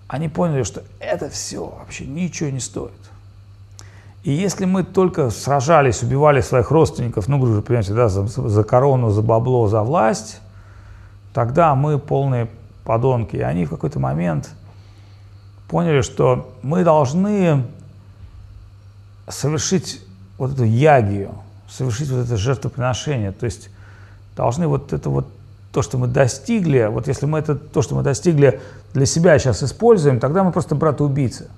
они поняли, что это все вообще ничего не стоит. И если мы только сражались, убивали своих родственников, ну, грубо понимаете, да, за, за корону, за бабло, за власть, тогда мы полные подонки. И они в какой-то момент поняли, что мы должны совершить вот эту ягию, совершить вот это жертвоприношение. То есть должны вот это вот то, что мы достигли, вот если мы это то, что мы достигли для себя сейчас используем, тогда мы просто браты-убийцы.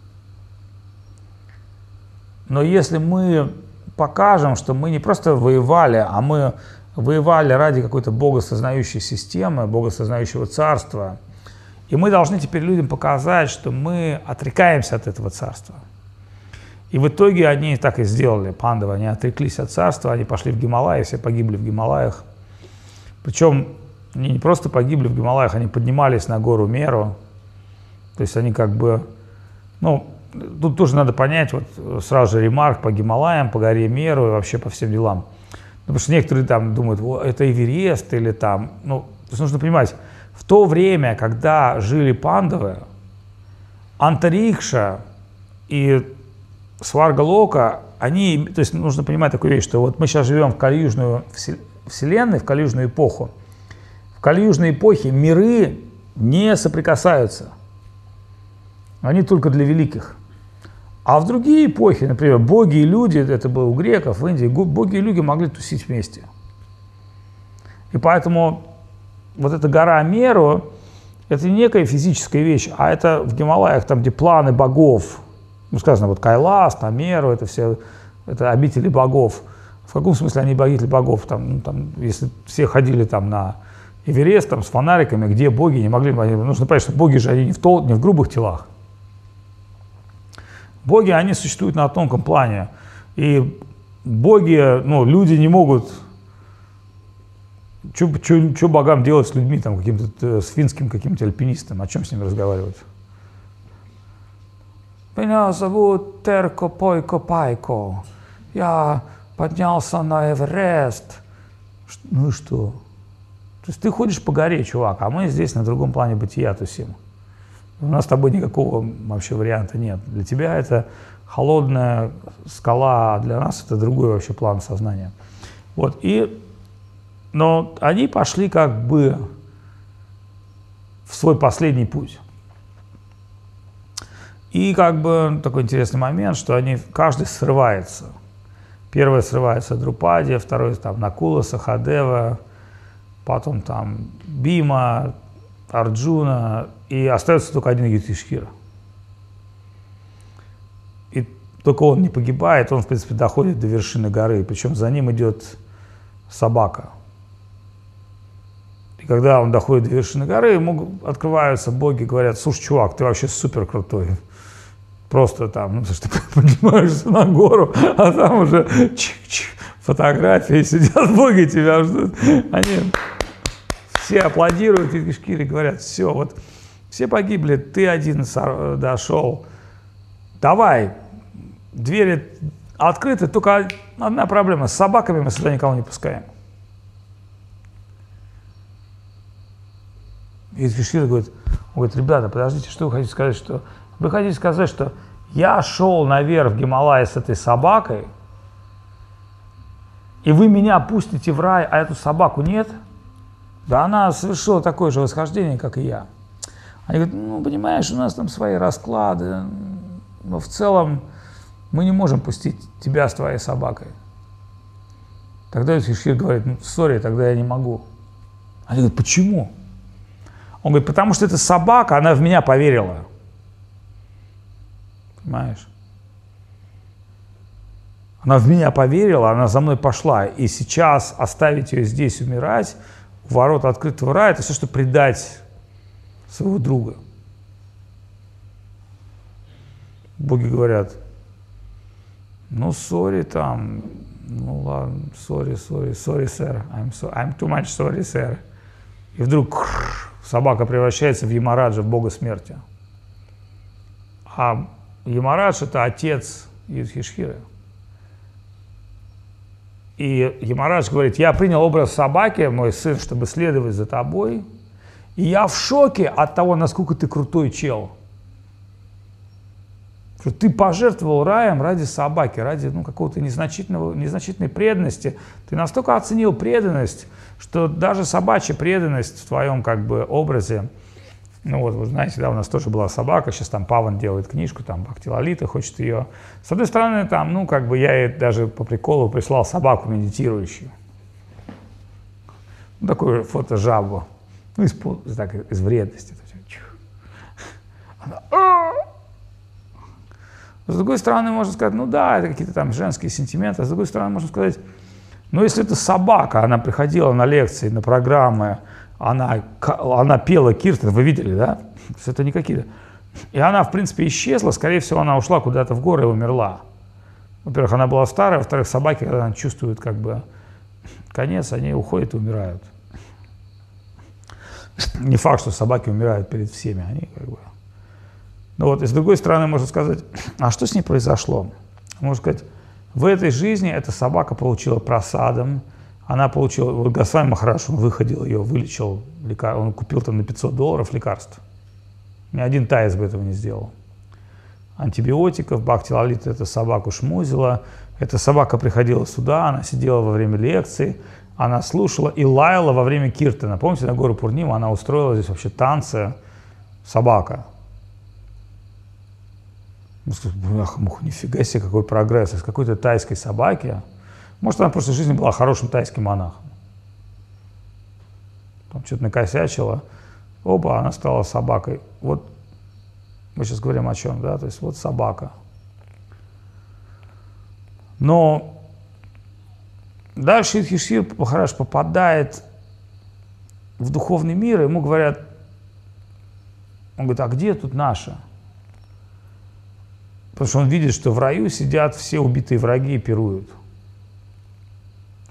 Но если мы покажем, что мы не просто воевали, а мы воевали ради какой-то богосознающей системы, богосознающего царства, и мы должны теперь людям показать, что мы отрекаемся от этого царства. И в итоге они так и сделали, пандавы, они отреклись от царства, они пошли в Гималаи, все погибли в Гималаях. Причем они не просто погибли в Гималаях, они поднимались на гору Меру. То есть они как бы, ну, тут тоже надо понять, вот сразу же ремарк по Гималаям, по горе Меру и вообще по всем делам. Потому что некоторые там думают, это Эверест или там, ну, то есть нужно понимать, в то время, когда жили пандавы, Антарикша и Сваргалока, они, то есть нужно понимать такую вещь, что вот мы сейчас живем в калюжную вселенной, в калюжную эпоху, калиюжной эпохе миры не соприкасаются. Они только для великих. А в другие эпохи, например, боги и люди, это было у греков, в Индии, боги и люди могли тусить вместе. И поэтому вот эта гора Меру, это не некая физическая вещь, а это в Гималаях, там, где планы богов, ну, сказано, вот Кайлас, там, Меру, это все, это обители богов. В каком смысле они обители богов? Там, ну, там, если все ходили там на Эверест там, с фонариками, где боги не могли... Нужно понять, что боги же они не в, тол, не в грубых телах. Боги, они существуют на тонком плане. И боги, ну, люди не могут... Что богам делать с людьми, там, каким-то, э, с финским каким-то альпинистом? О чем с ним разговаривать? Меня зовут Терко Пойко Пайко. Я поднялся на Эверест. Ну и что? То есть ты ходишь по горе, чувак, а мы здесь на другом плане бытия тусим. У нас с тобой никакого вообще варианта нет. Для тебя это холодная скала, а для нас это другой вообще план сознания. Вот, и, но они пошли как бы в свой последний путь. И как бы такой интересный момент, что они, каждый срывается. Первый срывается Друпади, второй там Накула, Сахадева, потом там Бима, Арджуна, и остается только один Юдхишхира. И только он не погибает, он, в принципе, доходит до вершины горы, причем за ним идет собака. И когда он доходит до вершины горы, ему открываются боги, говорят, слушай, чувак, ты вообще супер крутой. Просто там, ну, что ты [laughs] поднимаешься на гору, а там уже чих-чих, фотографии сидят, [laughs] боги тебя ждут. Они все аплодируют и Кишкири говорят, все, вот все погибли, ты один дошел. Давай, двери открыты, только одна проблема, с собаками мы сюда никого не пускаем. И Кишкири говорит, говорит, ребята, подождите, что вы хотите сказать, что... Вы хотите сказать, что я шел наверх в Гималай с этой собакой, и вы меня пустите в рай, а эту собаку нет – Да она совершила такое же восхождение, как и я. Они говорят, ну, понимаешь, у нас там свои расклады, но в целом мы не можем пустить тебя с твоей собакой. Тогда Юдхишхир говорит, ну, сори, тогда я не могу. Они говорят, почему? Он говорит, потому что эта собака, она в меня поверила. Понимаешь? Она в меня поверила, она за мной пошла. И сейчас оставить ее здесь умирать, у ворот открытого рая, это все, что предать своего друга. Боги говорят, ну, сори там, ну ладно, сори, сори, сори, сэр, I'm, so, I'm too much sorry, сэр. И вдруг [sniffs] собака превращается в Ямараджа, в бога смерти. А Ямарадж – это отец Юдхишхиры. И Ямарадж говорит, я принял образ собаки, мой сын, чтобы следовать за тобой. И я в шоке от того, насколько ты крутой чел. Что ты пожертвовал раем ради собаки, ради ну, какого-то незначительного, незначительной преданности. Ты настолько оценил преданность, что даже собачья преданность в твоем как бы образе, ну вот, вы знаете, да, у нас тоже была собака, сейчас там Паван делает книжку, там Бхактилалита хочет ее. С одной стороны, там, ну, как бы я ей даже по приколу прислал собаку медитирующую. Ну, такую фото жабу. Ну, из, так, из вредности. «А!» с другой стороны, можно сказать, ну да, это какие-то там женские сентименты. А с другой стороны, можно сказать, ну если это собака, она приходила на лекции, на программы, она, она пела Киртон, вы видели, да? Это не какие-то... И она, в принципе, исчезла, скорее всего, она ушла куда-то в горы и умерла. Во-первых, она была старая, во-вторых, собаки, когда они чувствуют как бы конец, они уходят и умирают. Не факт, что собаки умирают перед всеми, они как бы... Ну вот, и с другой стороны, можно сказать, а что с ней произошло? Можно сказать, в этой жизни эта собака получила просадом, она получила, вот Госвами Махараш, он выходил ее, вылечил, лекар, он купил там на 500 долларов лекарств. Ни один тайс бы этого не сделал. Антибиотиков, Бхакти эта собаку шмузила, эта собака приходила сюда, она сидела во время лекции, она слушала и лаяла во время киртана. Помните, на гору Пурнима она устроила здесь вообще танцы, собака. Ах, мух, нифига себе, какой прогресс. Из какой-то тайской собаки может, она в прошлой жизни была хорошим тайским монахом. Там что-то накосячила. Оба, она стала собакой. Вот мы сейчас говорим о чем, да? То есть вот собака. Но дальше Юдхишир Махараш попадает в духовный мир, и ему говорят, он говорит, а где тут наша? Потому что он видит, что в раю сидят все убитые враги и пируют.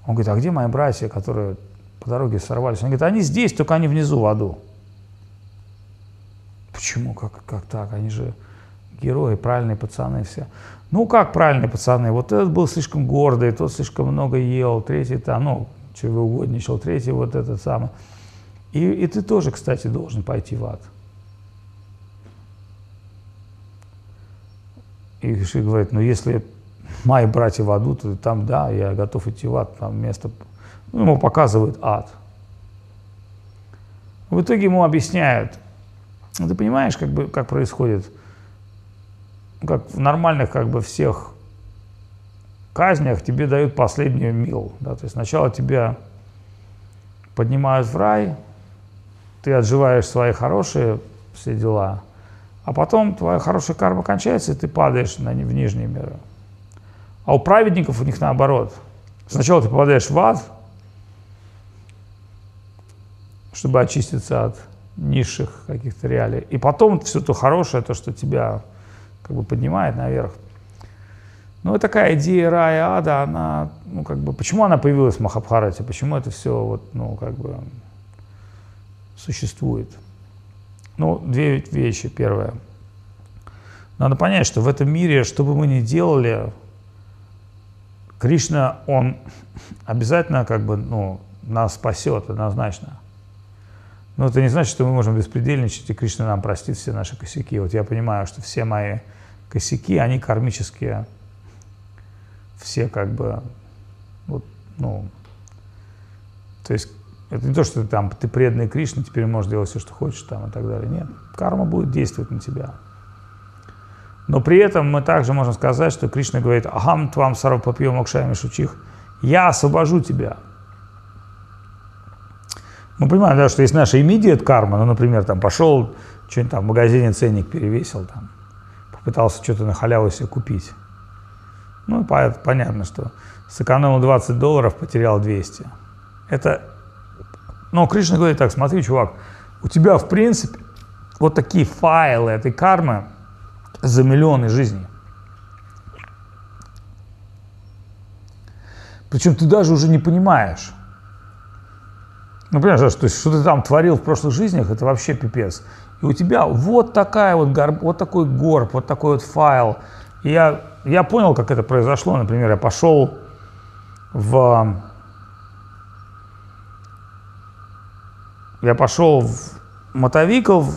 Он говорит, а где мои братья, которые по дороге сорвались? Он говорит, они здесь, только они внизу в аду. Почему? Как, как так? Они же герои, правильные пацаны все. Ну, как правильные пацаны? Вот этот был слишком гордый, тот слишком много ел, третий там, ну, чего угодничал, третий вот этот самый. И, и ты тоже, кстати, должен пойти в ад. И Шри говорит, ну, если мои братья в аду, то там, да, я готов идти в ад, там место, ну, ему показывают ад. В итоге ему объясняют, «Ну, ты понимаешь, как, бы, как происходит, как в нормальных как бы всех казнях тебе дают последнюю мил. Да? То есть сначала тебя поднимают в рай, ты отживаешь свои хорошие все дела, а потом твоя хорошая карма кончается, и ты падаешь на, в нижние миры. А у праведников у них наоборот. Сначала ты попадаешь в ад, чтобы очиститься от низших каких-то реалий. И потом все то хорошее, то, что тебя как бы поднимает наверх. Ну, вот такая идея рая, ада, она, ну, как бы, почему она появилась в Махабхарате, почему это все, вот, ну, как бы, существует? Ну, две вещи. Первое. Надо понять, что в этом мире, что бы мы ни делали, Кришна, он обязательно как бы, ну, нас спасет однозначно. Но это не значит, что мы можем беспредельничать, и Кришна нам простит все наши косяки. Вот я понимаю, что все мои косяки, они кармические. Все как бы, вот, ну, то есть Это не то, что ты там ты преданный Кришне, теперь можешь делать все, что хочешь там и так далее. Нет, карма будет действовать на тебя. Но при этом мы также можем сказать, что Кришна говорит, «Ахам твам сарвапапьем мокшаями шучих», «Я освобожу тебя». Мы понимаем, да, что есть наша immediate карма, ну, например, там пошел, что-нибудь там в магазине ценник перевесил, там, попытался что-то на халяву себе купить. Ну, понятно, что сэкономил 20 долларов, потерял 200. Это, но Кришна говорит так, смотри, чувак, у тебя, в принципе, вот такие файлы этой кармы за миллионы жизней. Причем ты даже уже не понимаешь. Ну, понимаешь, то есть, что ты там творил в прошлых жизнях, это вообще пипец. И у тебя вот такая вот, горб, вот такой горб, вот такой вот файл. И я, я понял, как это произошло. Например, я пошел в... Я пошел в Мотовиков,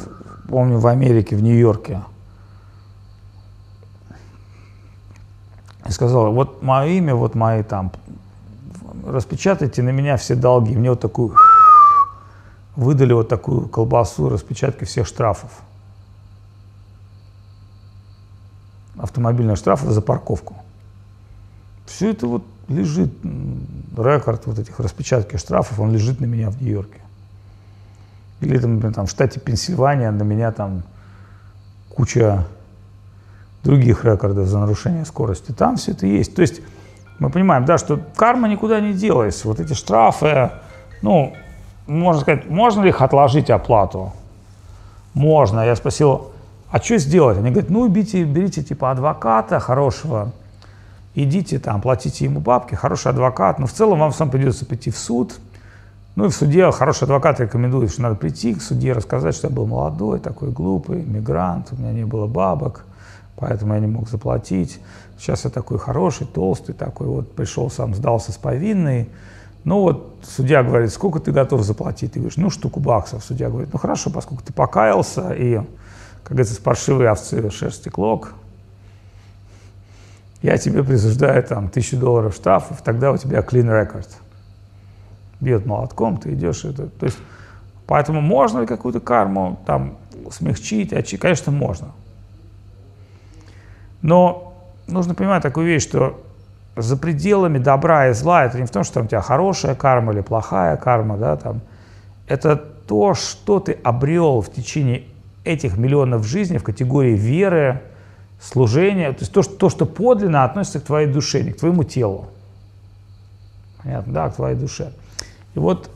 помню, в Америке, в Нью-Йорке. И сказал, вот мое имя, вот мои там, распечатайте на меня все долги. Мне вот такую, выдали вот такую колбасу, распечатки всех штрафов. Автомобильные штрафы за парковку. Все это вот лежит, рекорд вот этих распечатки штрафов, он лежит на меня в Нью-Йорке. Или, например, там, в штате Пенсильвания на меня там куча других рекордов за нарушение скорости. Там все это есть. То есть мы понимаем, да, что карма никуда не делась. Вот эти штрафы, ну, можно сказать, можно ли их отложить оплату? Можно. Я спросил, а что сделать? Они говорят, ну, берите, берите типа адвоката хорошего, идите там, платите ему бабки, хороший адвокат, но в целом вам сам придется прийти в суд. Ну и в суде хороший адвокат рекомендует, что надо прийти к суде, рассказать, что я был молодой, такой глупый, мигрант, у меня не было бабок, поэтому я не мог заплатить. Сейчас я такой хороший, толстый, такой вот пришел сам, сдался с повинной. Ну вот судья говорит, сколько ты готов заплатить? Ты говоришь, ну штуку баксов. Судья говорит, ну хорошо, поскольку ты покаялся и, как говорится, с паршивой овцы шерсти клок, я тебе присуждаю там тысячу долларов штрафов, тогда у тебя clean record. Бьет молотком, ты идешь. Это, то есть, поэтому можно ли какую-то карму там смягчить? Конечно, можно. Но нужно понимать такую вещь, что за пределами добра и зла, это не в том, что там у тебя хорошая карма или плохая карма, да, там, это то, что ты обрел в течение этих миллионов жизней в категории веры, служения, то есть то, что, то, что подлинно относится к твоей душе, не к твоему телу. Понятно, да, к твоей душе. И вот,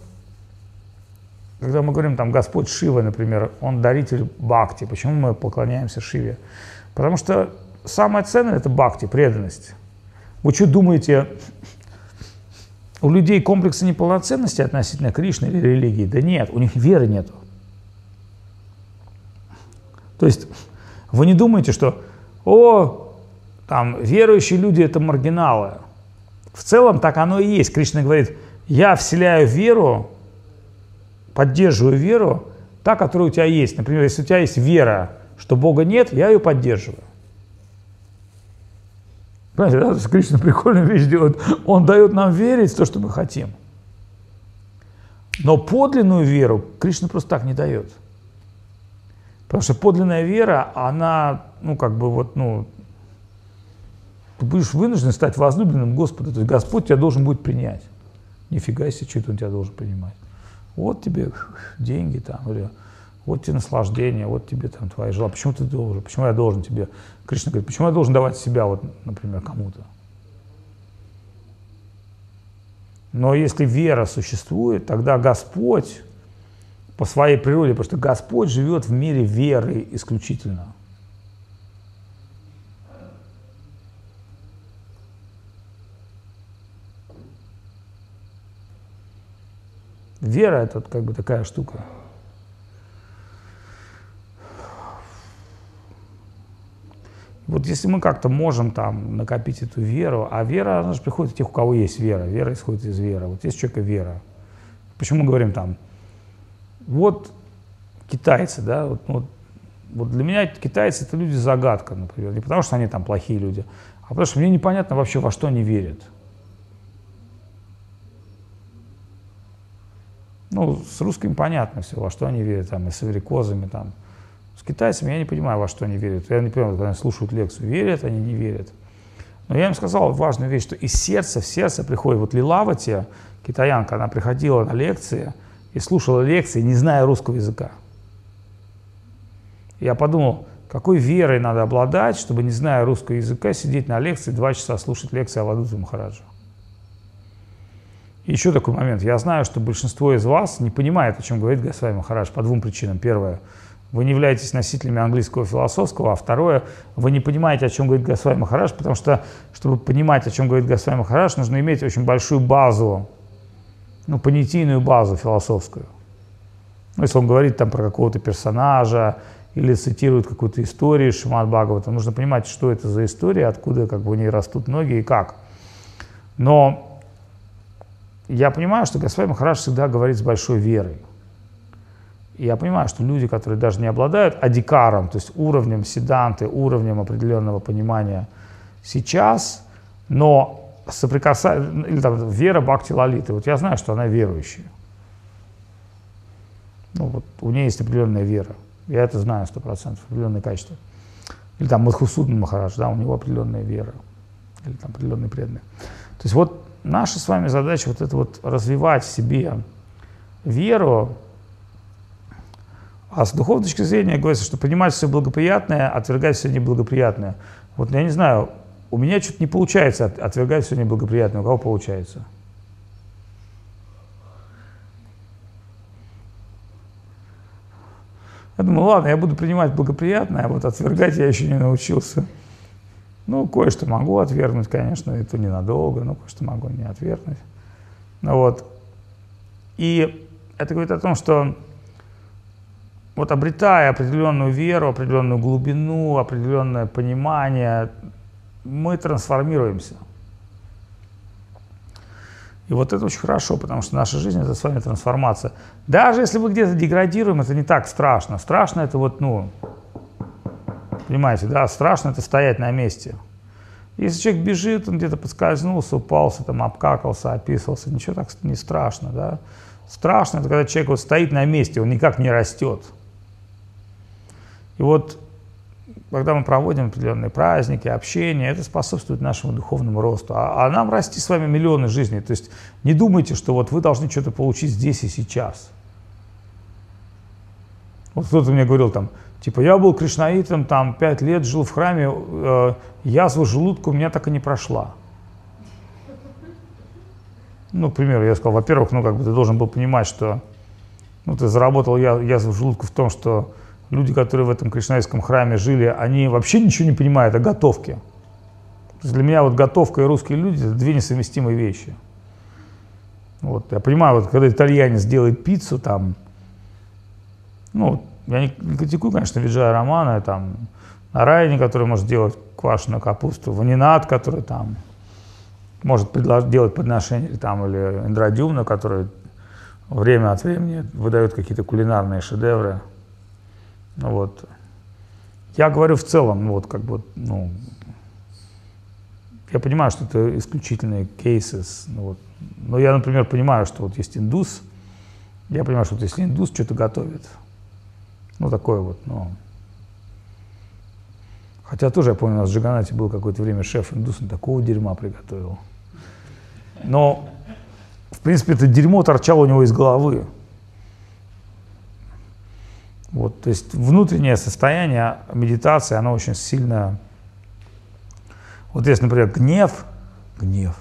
когда мы говорим, там, Господь Шива, например, Он даритель бхакти, почему мы поклоняемся Шиве? Потому что самое ценное – это бхакти, преданность. Вы что думаете, у людей комплексы неполноценности относительно Кришны или религии? Да нет, у них веры нету. То есть вы не думаете, что о, там, верующие люди – это маргиналы. В целом так оно и есть. Кришна говорит, я вселяю веру, поддерживаю веру, та, которая у тебя есть. Например, если у тебя есть вера, что Бога нет, я ее поддерживаю. Понимаете, да? Кришна прикольную вещь делает. Он дает нам верить в то, что мы хотим. Но подлинную веру Кришна просто так не дает. Потому что подлинная вера, она, ну, как бы вот, ну, ты будешь вынужден стать возлюбленным Господа. То есть Господь тебя должен будет принять. Нифига себе, что он тебя должен принимать. Вот тебе деньги там, или вот тебе наслаждение, вот тебе там твои желания. Почему ты должен? Почему я должен тебе? Кришна говорит, почему я должен давать себя, вот, например, кому-то? Но если вера существует, тогда Господь по своей природе, потому что Господь живет в мире веры исключительно. Вера – это как бы такая штука. Вот если мы как-то можем там накопить эту веру, а вера, она же приходит у тех, у кого есть вера. Вера исходит из веры. Вот есть у человека вера. Почему мы говорим там, вот китайцы, да, вот, вот, вот для меня китайцы это люди загадка, например. Не потому что они там плохие люди, а потому что мне непонятно вообще, во что они верят. Ну, Ну, с русскими понятно все, во что они верят, там, и с аврикозами, там. С китайцами я не понимаю, во что они верят. Я не понимаю, когда они слушают лекцию, верят они, не верят. Но я им сказал важную вещь, что из сердца в сердце приходит. Вот Лилавати, китаянка, она приходила на лекции и слушала лекции, не зная русского языка. Я подумал, какой верой надо обладать, чтобы, не зная русского языка, сидеть на лекции, два часа слушать лекции о Вадуте Махараджа. Еще такой момент. Я знаю, что большинство из вас не понимает, о чем говорит Госвами Махарадж по двум причинам. Первое, вы не являетесь носителями английского философского, а второе, вы не понимаете, о чем говорит Госвами Махарадж, потому что, чтобы понимать, о чем говорит Госвами Махарадж, нужно иметь очень большую базу, ну, понятийную базу философскую. Ну, если он говорит там про какого-то персонажа, или цитирует какую-то историю Шимат Бхагавата, нужно понимать, что это за история, откуда как бы у нее растут ноги и как. Но я понимаю, что Господь Махарадж всегда говорит с большой верой. Я понимаю, что люди, которые даже не обладают адикаром, то есть уровнем седанты, уровнем определенного понимания сейчас, но соприкасаются, или там вера Бхакти Лалиты, вот я знаю, что она верующая. Ну вот у нее есть определенная вера. Я это знаю сто процентов, определенные качества. Или там Мадхусудн Махарадж, да, у него определенная вера. Или там определенные преданные. То есть вот наша с вами задача вот это вот развивать в себе веру, а с духовной точки зрения говорится, что принимать все благоприятное, отвергать все неблагоприятное. Вот я не знаю, у меня что-то не получается отвергать все неблагоприятное. У кого получается? Я думаю, ладно, я буду принимать благоприятное, а вот отвергать я еще не научился. Ну, кое-что могу отвергнуть, конечно, это ненадолго, но кое-что могу не отвергнуть. Ну, вот. И это говорит о том, что вот обретая определенную веру, определенную глубину, определенное понимание, мы трансформируемся – и вот это очень хорошо, потому что наша жизнь – это с вами трансформация. Даже если мы где-то деградируем, это не так страшно. Страшно – это вот, ну, понимаете, да, страшно – это стоять на месте. Если человек бежит, он где-то подскользнулся, упался, там, обкакался, описался, ничего так не страшно, да. Страшно – это когда человек вот стоит на месте, он никак не растет. И вот когда мы проводим определенные праздники, общение, это способствует нашему духовному росту. А, а нам расти с вами миллионы жизней. То есть не думайте, что вот вы должны что-то получить здесь и сейчас. Вот кто-то мне говорил там, типа, я был кришнаитом, там, пять лет жил в храме, э, язва желудка у меня так и не прошла. Ну, к примеру, я сказал, во-первых, ну, как бы ты должен был понимать, что ну, ты заработал язву желудка в том, что люди, которые в этом кришнаитском храме жили, они вообще ничего не понимают о готовке. То есть для меня вот готовка и русские люди – это две несовместимые вещи. Вот, я понимаю, вот когда итальянец делает пиццу, там, ну, я не, не критикую, конечно, Виджая Романа, там, Нарайни, который может делать квашеную капусту, Ванинат, который там может предлож- делать подношение, там, или Индрадюмна, который время от времени выдает какие-то кулинарные шедевры. Вот. Я говорю в целом, вот как бы, ну, я понимаю, что это исключительные кейсы, ну, вот. но я, например, понимаю, что вот есть индус, я понимаю, что вот если индус что-то готовит, ну, такое вот, ну, хотя тоже, я помню, у нас в Джиганате был какое-то время шеф индус, он такого дерьма приготовил. Но, в принципе, это дерьмо торчало у него из головы. Вот, то есть внутреннее состояние медитации, оно очень сильно... Вот если, например, гнев, гнев,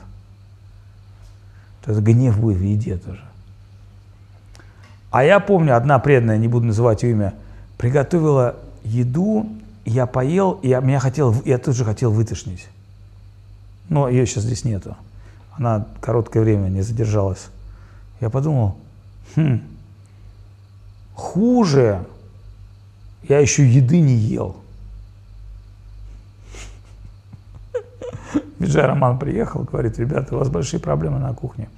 то это гнев будет в еде тоже. А я помню, одна преданная, не буду называть ее имя, приготовила еду, я поел, и я, меня хотел, я тут же хотел вытошнить. Но ее сейчас здесь нету. Она короткое время не задержалась. Я подумал, хм, хуже я еще еды не ел. [laughs] Виджай Роман приехал, говорит, ребята, у вас большие проблемы на кухне.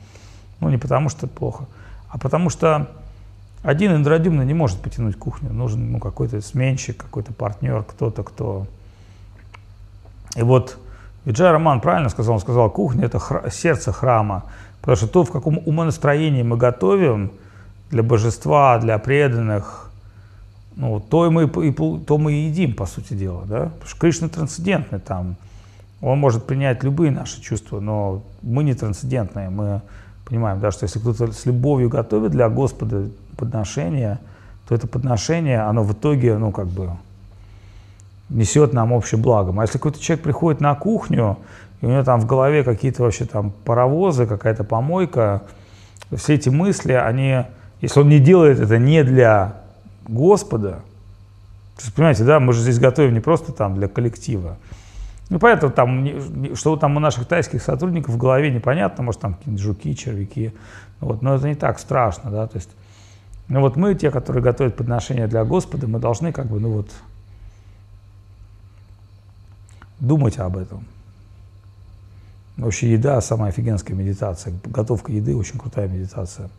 Ну, не потому что плохо, а потому что один индрадюмно не может потянуть кухню. Нужен ну, какой-то сменщик, какой-то партнер, кто-то, кто... И вот Виджай Роман правильно сказал, он сказал, кухня – это хра- сердце храма. Потому что то, в каком умонастроении мы готовим, для божества, для преданных, ну, то, мы, и, то мы и едим, по сути дела, да? Потому что Кришна трансцендентный там, он может принять любые наши чувства, но мы не трансцендентные, мы понимаем, да, что если кто-то с любовью готовит для Господа подношение, то это подношение, оно в итоге, ну, как бы, несет нам общее благо. А если какой-то человек приходит на кухню, и у него там в голове какие-то вообще там паровозы, какая-то помойка, все эти мысли, они, если он не делает это не для Господа, то есть, понимаете, да, мы же здесь готовим не просто там для коллектива. Ну, поэтому там, что там у наших тайских сотрудников в голове непонятно, может, там какие-нибудь жуки, червяки, вот, но это не так страшно, да, то есть, ну, вот мы, те, которые готовят подношения для Господа, мы должны как бы, ну, вот, думать об этом. Вообще еда самая офигенская медитация. Готовка еды очень крутая медитация.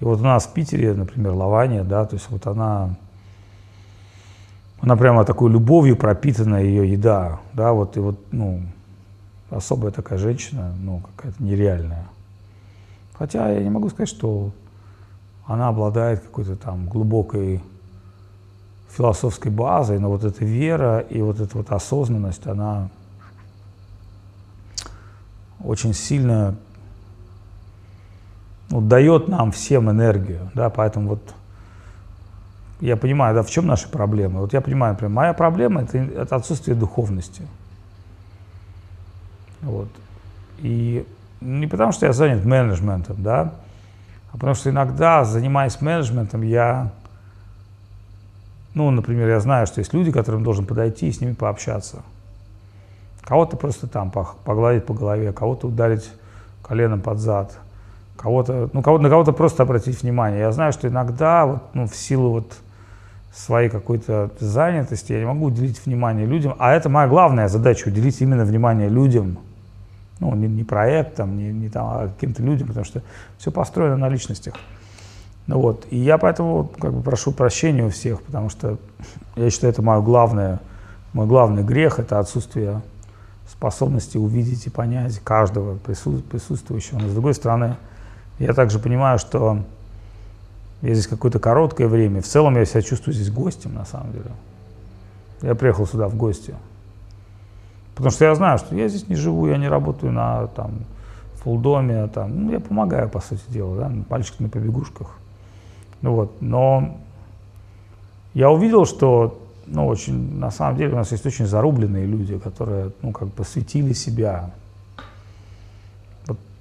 И вот у нас в Питере, например, Лавания, да, то есть вот она, она прямо такой любовью пропитана ее еда, да, вот и вот, ну, особая такая женщина, ну, какая-то нереальная. Хотя я не могу сказать, что она обладает какой-то там глубокой философской базой, но вот эта вера и вот эта вот осознанность, она очень сильно ну, дает нам всем энергию, да, поэтому вот я понимаю, да, в чем наши проблемы. Вот я понимаю, например, моя проблема это, это отсутствие духовности. Вот. И не потому, что я занят менеджментом, да, а потому что иногда, занимаясь менеджментом, я, ну, например, я знаю, что есть люди, которым должен подойти и с ними пообщаться. Кого-то просто там погладить по голове, кого-то ударить коленом под зад, кого-то, ну, кого на кого-то просто обратить внимание. Я знаю, что иногда, вот, ну, в силу вот своей какой-то занятости я не могу уделить внимание людям, а это моя главная задача, уделить именно внимание людям, ну, не, не проектам, не, не там, а каким-то людям, потому что все построено на личностях. Ну вот, и я поэтому как бы прошу прощения у всех, потому что я считаю, это мое главное, мой главный грех, это отсутствие способности увидеть и понять каждого прису- присутствующего. Но с другой стороны, я также понимаю, что я здесь какое-то короткое время. В целом я себя чувствую здесь гостем, на самом деле. Я приехал сюда в гости. Потому что я знаю, что я здесь не живу, я не работаю на там, фулдоме, там, ну, я помогаю, по сути дела, да, мальчик на побегушках. Ну вот, но я увидел, что, ну, очень, на самом деле, у нас есть очень зарубленные люди, которые, ну, как бы посвятили себя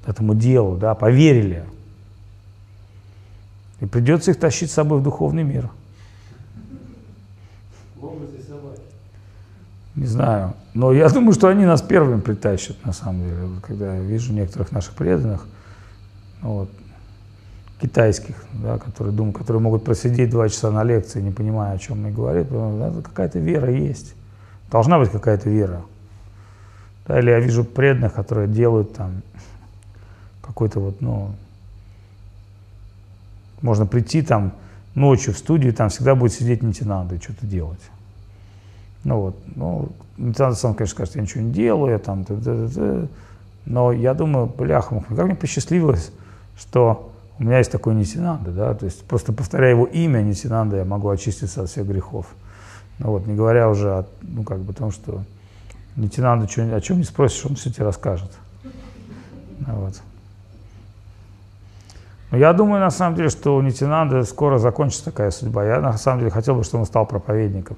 этому делу, да, поверили. И придется их тащить с собой в духовный мир. Не знаю. Но я думаю, что они нас первыми притащат, на самом деле. Вот когда я вижу некоторых наших преданных, ну вот, китайских, да, которые, думают, которые могут просидеть два часа на лекции, не понимая, о чем мне говорит, это какая-то вера есть. Должна быть какая-то вера. Да, или я вижу преданных, которые делают там какой-то вот, ну, можно прийти там ночью в студию, там всегда будет сидеть Нитинанда и что-то делать. Ну вот, ну, Нитинанда сам, конечно, скажет, я ничего не делаю, я там, т-т-т-т. но я думаю, бляха, как мне посчастливилось, что у меня есть такой Нитинанда, да, то есть просто повторяя его имя Нитинанда, я могу очиститься от всех грехов. Ну вот, не говоря уже о, ну, как бы, том, что Нитинанда чё- о чем не спросишь, он все тебе расскажет. Ну Вот. Я думаю, на самом деле, что у Нитинанды скоро закончится такая судьба. Я, на самом деле, хотел бы, чтобы он стал проповедником.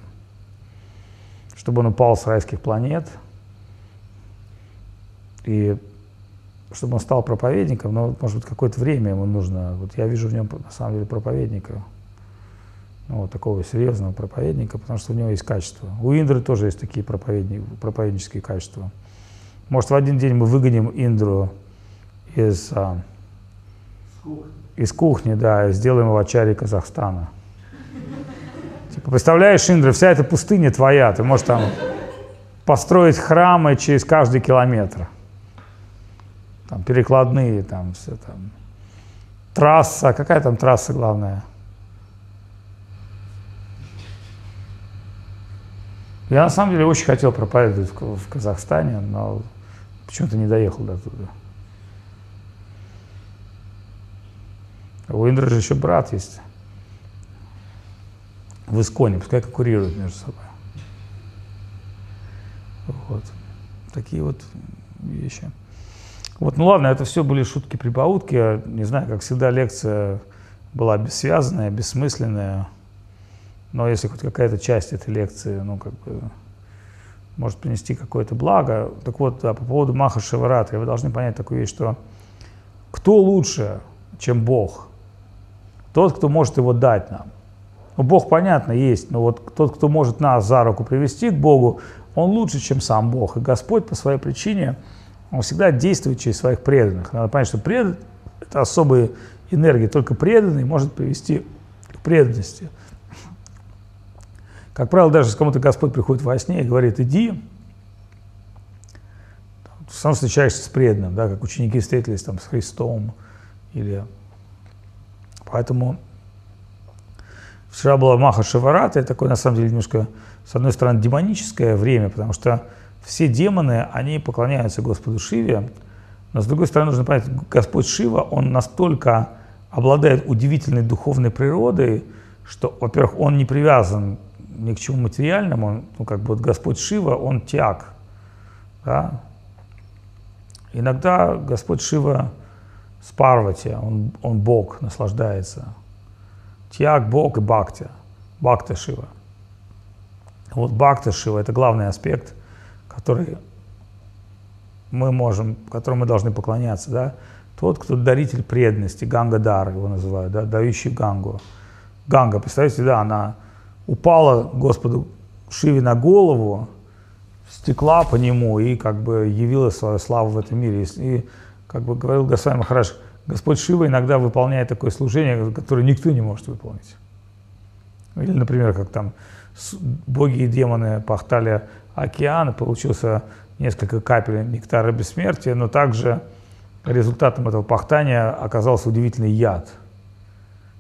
Чтобы он упал с райских планет. И чтобы он стал проповедником, но, может быть, какое-то время ему нужно. Вот я вижу в нем, на самом деле, проповедника. Ну, вот такого серьезного проповедника, потому что у него есть качество. У Индры тоже есть такие проповедни- проповеднические качества. Может, в один день мы выгоним Индру из, а, кухни. из кухни, да, сделаем его ачари Казахстана. Типа, представляешь, Индра, вся эта пустыня твоя, ты можешь там построить храмы через каждый километр. Там перекладные, там все там. Трасса, какая там трасса главная? Я на самом деле очень хотел проповедовать в Казахстане, но почему-то не доехал до туда. У Индры же еще брат есть. В Исконе, пускай конкурируют между собой. Вот. Такие вот вещи. Вот, ну ладно, это все были шутки-прибаутки. Не знаю, как всегда, лекция была бессвязная, бессмысленная. Но если хоть какая-то часть этой лекции, ну, как бы, может принести какое-то благо. Так вот, да, по поводу Маха Шиваратри, вы должны понять такую вещь, что кто лучше, чем Бог? Тот, кто может его дать нам. Ну, Бог, понятно, есть, но вот тот, кто может нас за руку привести к Богу, он лучше, чем сам Бог. И Господь по своей причине, он всегда действует через своих преданных. Надо понять, что пред... это особые энергии, только преданный может привести к преданности. Как правило, даже кому-то Господь приходит во сне и говорит, иди, сам встречаешься с преданным, да, как ученики встретились там с Христом. Или... Поэтому вчера была Маха Шиварата, это такое, на самом деле, немножко, с одной стороны, демоническое время, потому что все демоны, они поклоняются Господу Шиве, но с другой стороны, нужно понять, Господь Шива, он настолько обладает удивительной духовной природой, что, во-первых, он не привязан ни к чему материальному, он, ну, как бы вот Господь Шива, он тяг, да? Иногда Господь Шива с Парвати, он, он Бог, наслаждается. Тяг Бог и Бхакти, Бхакта Шива. Вот Бхакта Шива – это главный аспект, который мы можем, которому мы должны поклоняться, да? Тот, кто даритель преданности, Гангадар его называют, да, дающий Гангу. Ганга, представьте, да, она упала Господу Шиве на голову, стекла по нему и как бы явила свою славу в этом мире. И, как бы говорил Госвами Махараш, Господь Шива иногда выполняет такое служение, которое никто не может выполнить. Или, например, как там боги и демоны пахтали океан, получился несколько капель нектара бессмертия, но также результатом этого пахтания оказался удивительный яд –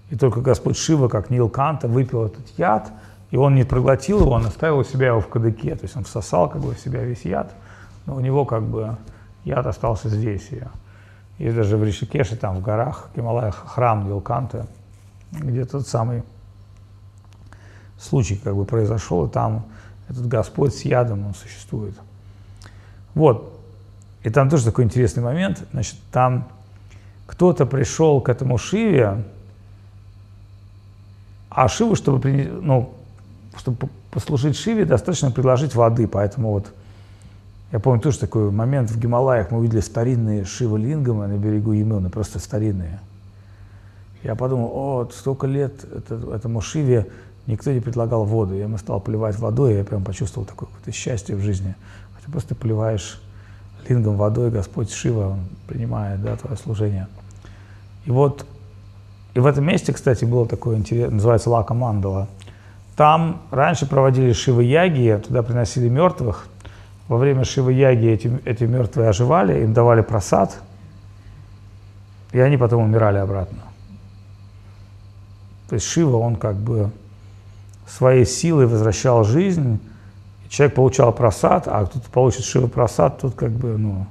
и только Господь Шива, как Нил Канта, выпил этот яд, и он не проглотил его, он оставил у себя его в кадыке. То есть он всосал как бы в себя весь яд, но у него как бы яд остался здесь. И, и даже в Ришикеше, там в горах, в Гималаях, храм Нилканта, где тот самый случай как бы произошел, и там этот Господь с ядом, он существует. Вот. И там тоже такой интересный момент. Значит, там кто-то пришел к этому Шиве, а Шиву, чтобы, ну, чтобы послужить Шиве, достаточно предложить воды. Поэтому вот я помню тоже такой момент в Гималаях. Мы увидели старинные Шива-лингамы на берегу Емелны, просто старинные. Я подумал, о, столько лет это, этому Шиве никто не предлагал воду. Я ему стал поливать водой, и я прям почувствовал такое какое-то счастье в жизни. Ты просто поливаешь лингом водой, Господь Шива, Он принимает да, твое служение. И вот и в этом месте, кстати, было такое интересное, называется Лака Мандала. Там раньше проводили Шивы Яги, туда приносили мертвых. Во время Шивы Яги эти, эти мертвые оживали, им давали просад, и они потом умирали обратно. То есть Шива, он как бы своей силой возвращал жизнь, человек получал просад, а кто-то получит Шива просад, тут как бы, ну,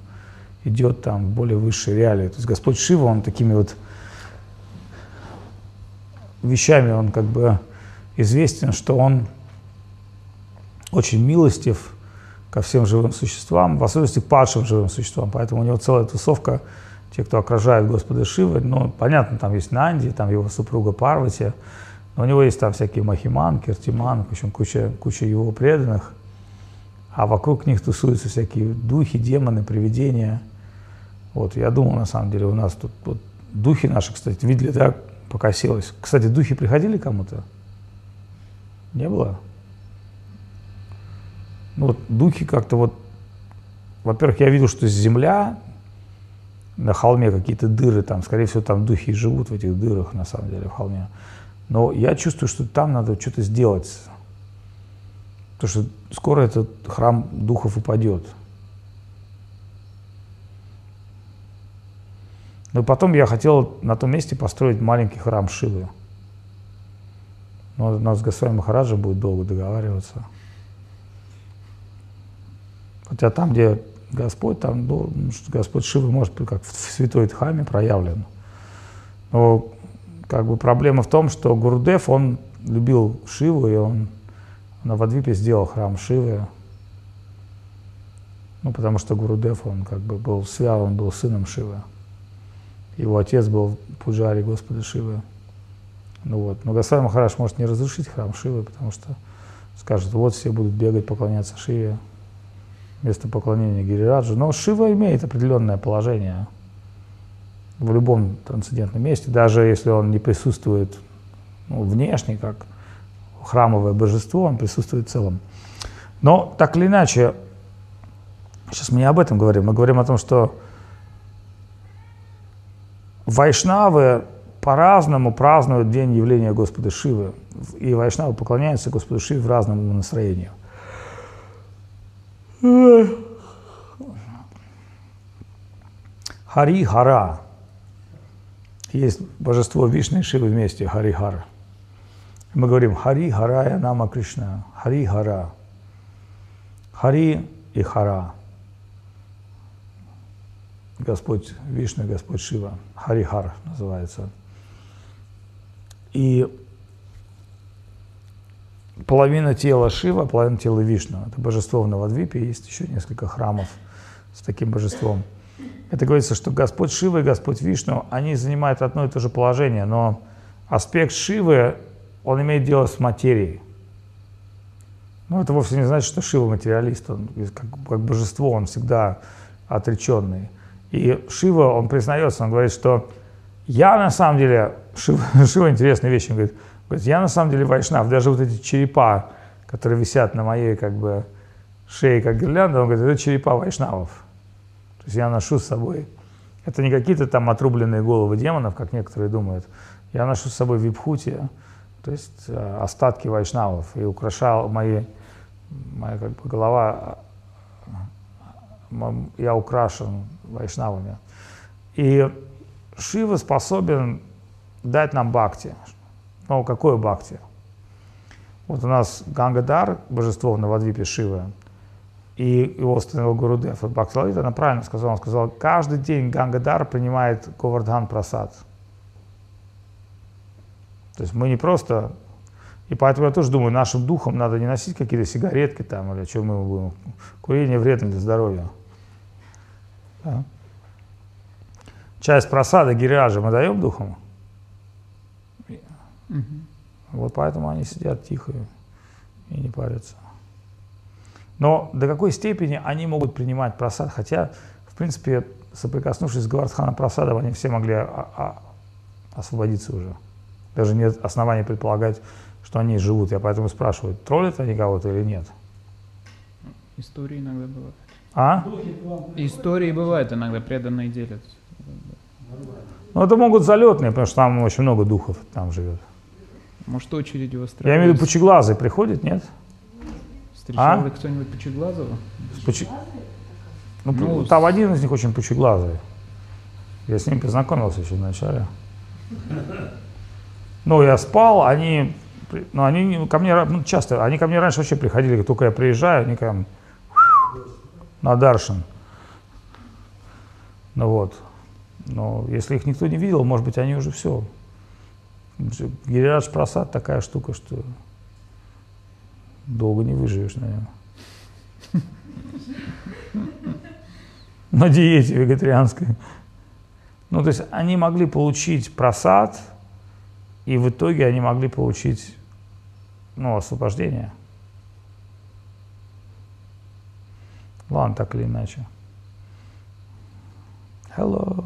идет там в более высшие реалии. То есть Господь Шива, он такими вот вещами он как бы известен, что он очень милостив ко всем живым существам, в особенности к падшим живым существам. Поэтому у него целая тусовка, те, кто окружает Господа Шивы. Ну, понятно, там есть Нанди, там его супруга Парвати, но у него есть там всякие Махиман, Киртиман, в общем, куча, куча его преданных. А вокруг них тусуются всякие духи, демоны, привидения. Вот, я думал, на самом деле, у нас тут вот, духи наши, кстати, видели, да, покосилась. Кстати, духи приходили кому-то? Не было? Ну вот духи как-то вот, во-первых, я видел, что земля, на холме какие-то дыры, там, скорее всего, там духи живут в этих дырах, на самом деле, в холме. Но я чувствую, что там надо что-то сделать. Потому что скоро этот храм духов упадет. Но потом я хотел на том месте построить маленький храм Шивы. Но у нас с Госвами Махараджа будет долго договариваться. Хотя там, где Господь, там Господь Шивы может быть как в святой Дхаме проявлен. Но как бы проблема в том, что Гурдев, он любил Шиву, и он на Вадвипе сделал храм Шивы. Ну, потому что Гурудев, он как бы был связан, был сыном Шивы. Его отец был пуджари Господа Шивы. Ну вот. Но Госвами Махараш может не разрушить храм Шивы, потому что скажет, вот все будут бегать, поклоняться Шиве вместо поклонения Гирираджу. Но Шива имеет определенное положение в любом трансцендентном месте, даже если он не присутствует ну, внешне, как храмовое божество, он присутствует в целом. Но так или иначе, сейчас мы не об этом говорим, мы говорим о том, что вайшнавы по-разному празднуют день явления Господа Шивы. И вайшнавы поклоняются Господу Шиве в разном настроении. Хари Хара. Есть божество Вишны и Шивы вместе, Хари Хара. Мы говорим Хари Харая Нама Кришна. Хари Хара. Хари и Хара. Господь Вишна, Господь Шива. Харихар называется. И половина тела Шива, половина тела Вишну. Это божество в Навадвипе, есть еще несколько храмов с таким божеством. Это говорится, что Господь Шива и Господь Вишну, они занимают одно и то же положение, но аспект Шивы, он имеет дело с материей. Но это вовсе не значит, что Шива материалист, он как, как божество, он всегда отреченный. И Шива, он признается, он говорит, что я на самом деле, Шива, [laughs] Шива интересная вещь, он говорит, говорит, я на самом деле вайшнав, даже вот эти черепа, которые висят на моей как бы шее, как гирлянда, он говорит, это черепа вайшнавов. То есть я ношу с собой. Это не какие-то там отрубленные головы демонов, как некоторые думают. Я ношу с собой випхути, то есть э, остатки вайшнавов, и украшал мои, моя как бы голова, э, я украшен вайшнавами. И Шива способен дать нам бхакти. Ну, какое бхакти? Вот у нас Гангадар, божество Навадвипе Шивы, и его установил Гурудев. Вот Бхактилалит, она правильно сказала, он сказал, каждый день Гангадар принимает Говардхан Прасад. То есть мы не просто... И поэтому я тоже думаю, нашим духом надо не носить какие-то сигаретки там, или что мы будем. Курение вредно для здоровья. Да? Часть просада гириаджа мы даем духом? Угу. Вот поэтому они сидят тихо и не парятся. Но до какой степени они могут принимать просад, хотя, в принципе, соприкоснувшись с Гавардханом просадом, они все могли а, а, освободиться уже. Даже нет оснований предполагать, что они живут. Я поэтому спрашиваю, троллят они кого-то или нет? Истории иногда бывают. А? Истории бывают иногда, преданные делятся. Ну, это могут залетные, потому что там очень много духов там живет. Может, очередь Я выстраивается. имею в виду пучеглазый приходит, нет? Встречал А? ли кто-нибудь Пучеглазого? Пучи- Ну, Ну, там один из них очень пучеглазый. Я с ним познакомился еще вначале. Ну, я спал, они, ну, они ко мне ну, часто, они ко мне раньше вообще приходили, как только я приезжаю, они прям на Даршин. Ну вот. Но если их никто не видел, может быть, они уже все. Гирирадж Прасад такая штука, что долго не выживешь, наверное. На диете вегетарианской. Ну, то есть они могли получить просад, и в итоге они могли получить ну, освобождение. Ладно, так или иначе. Hello.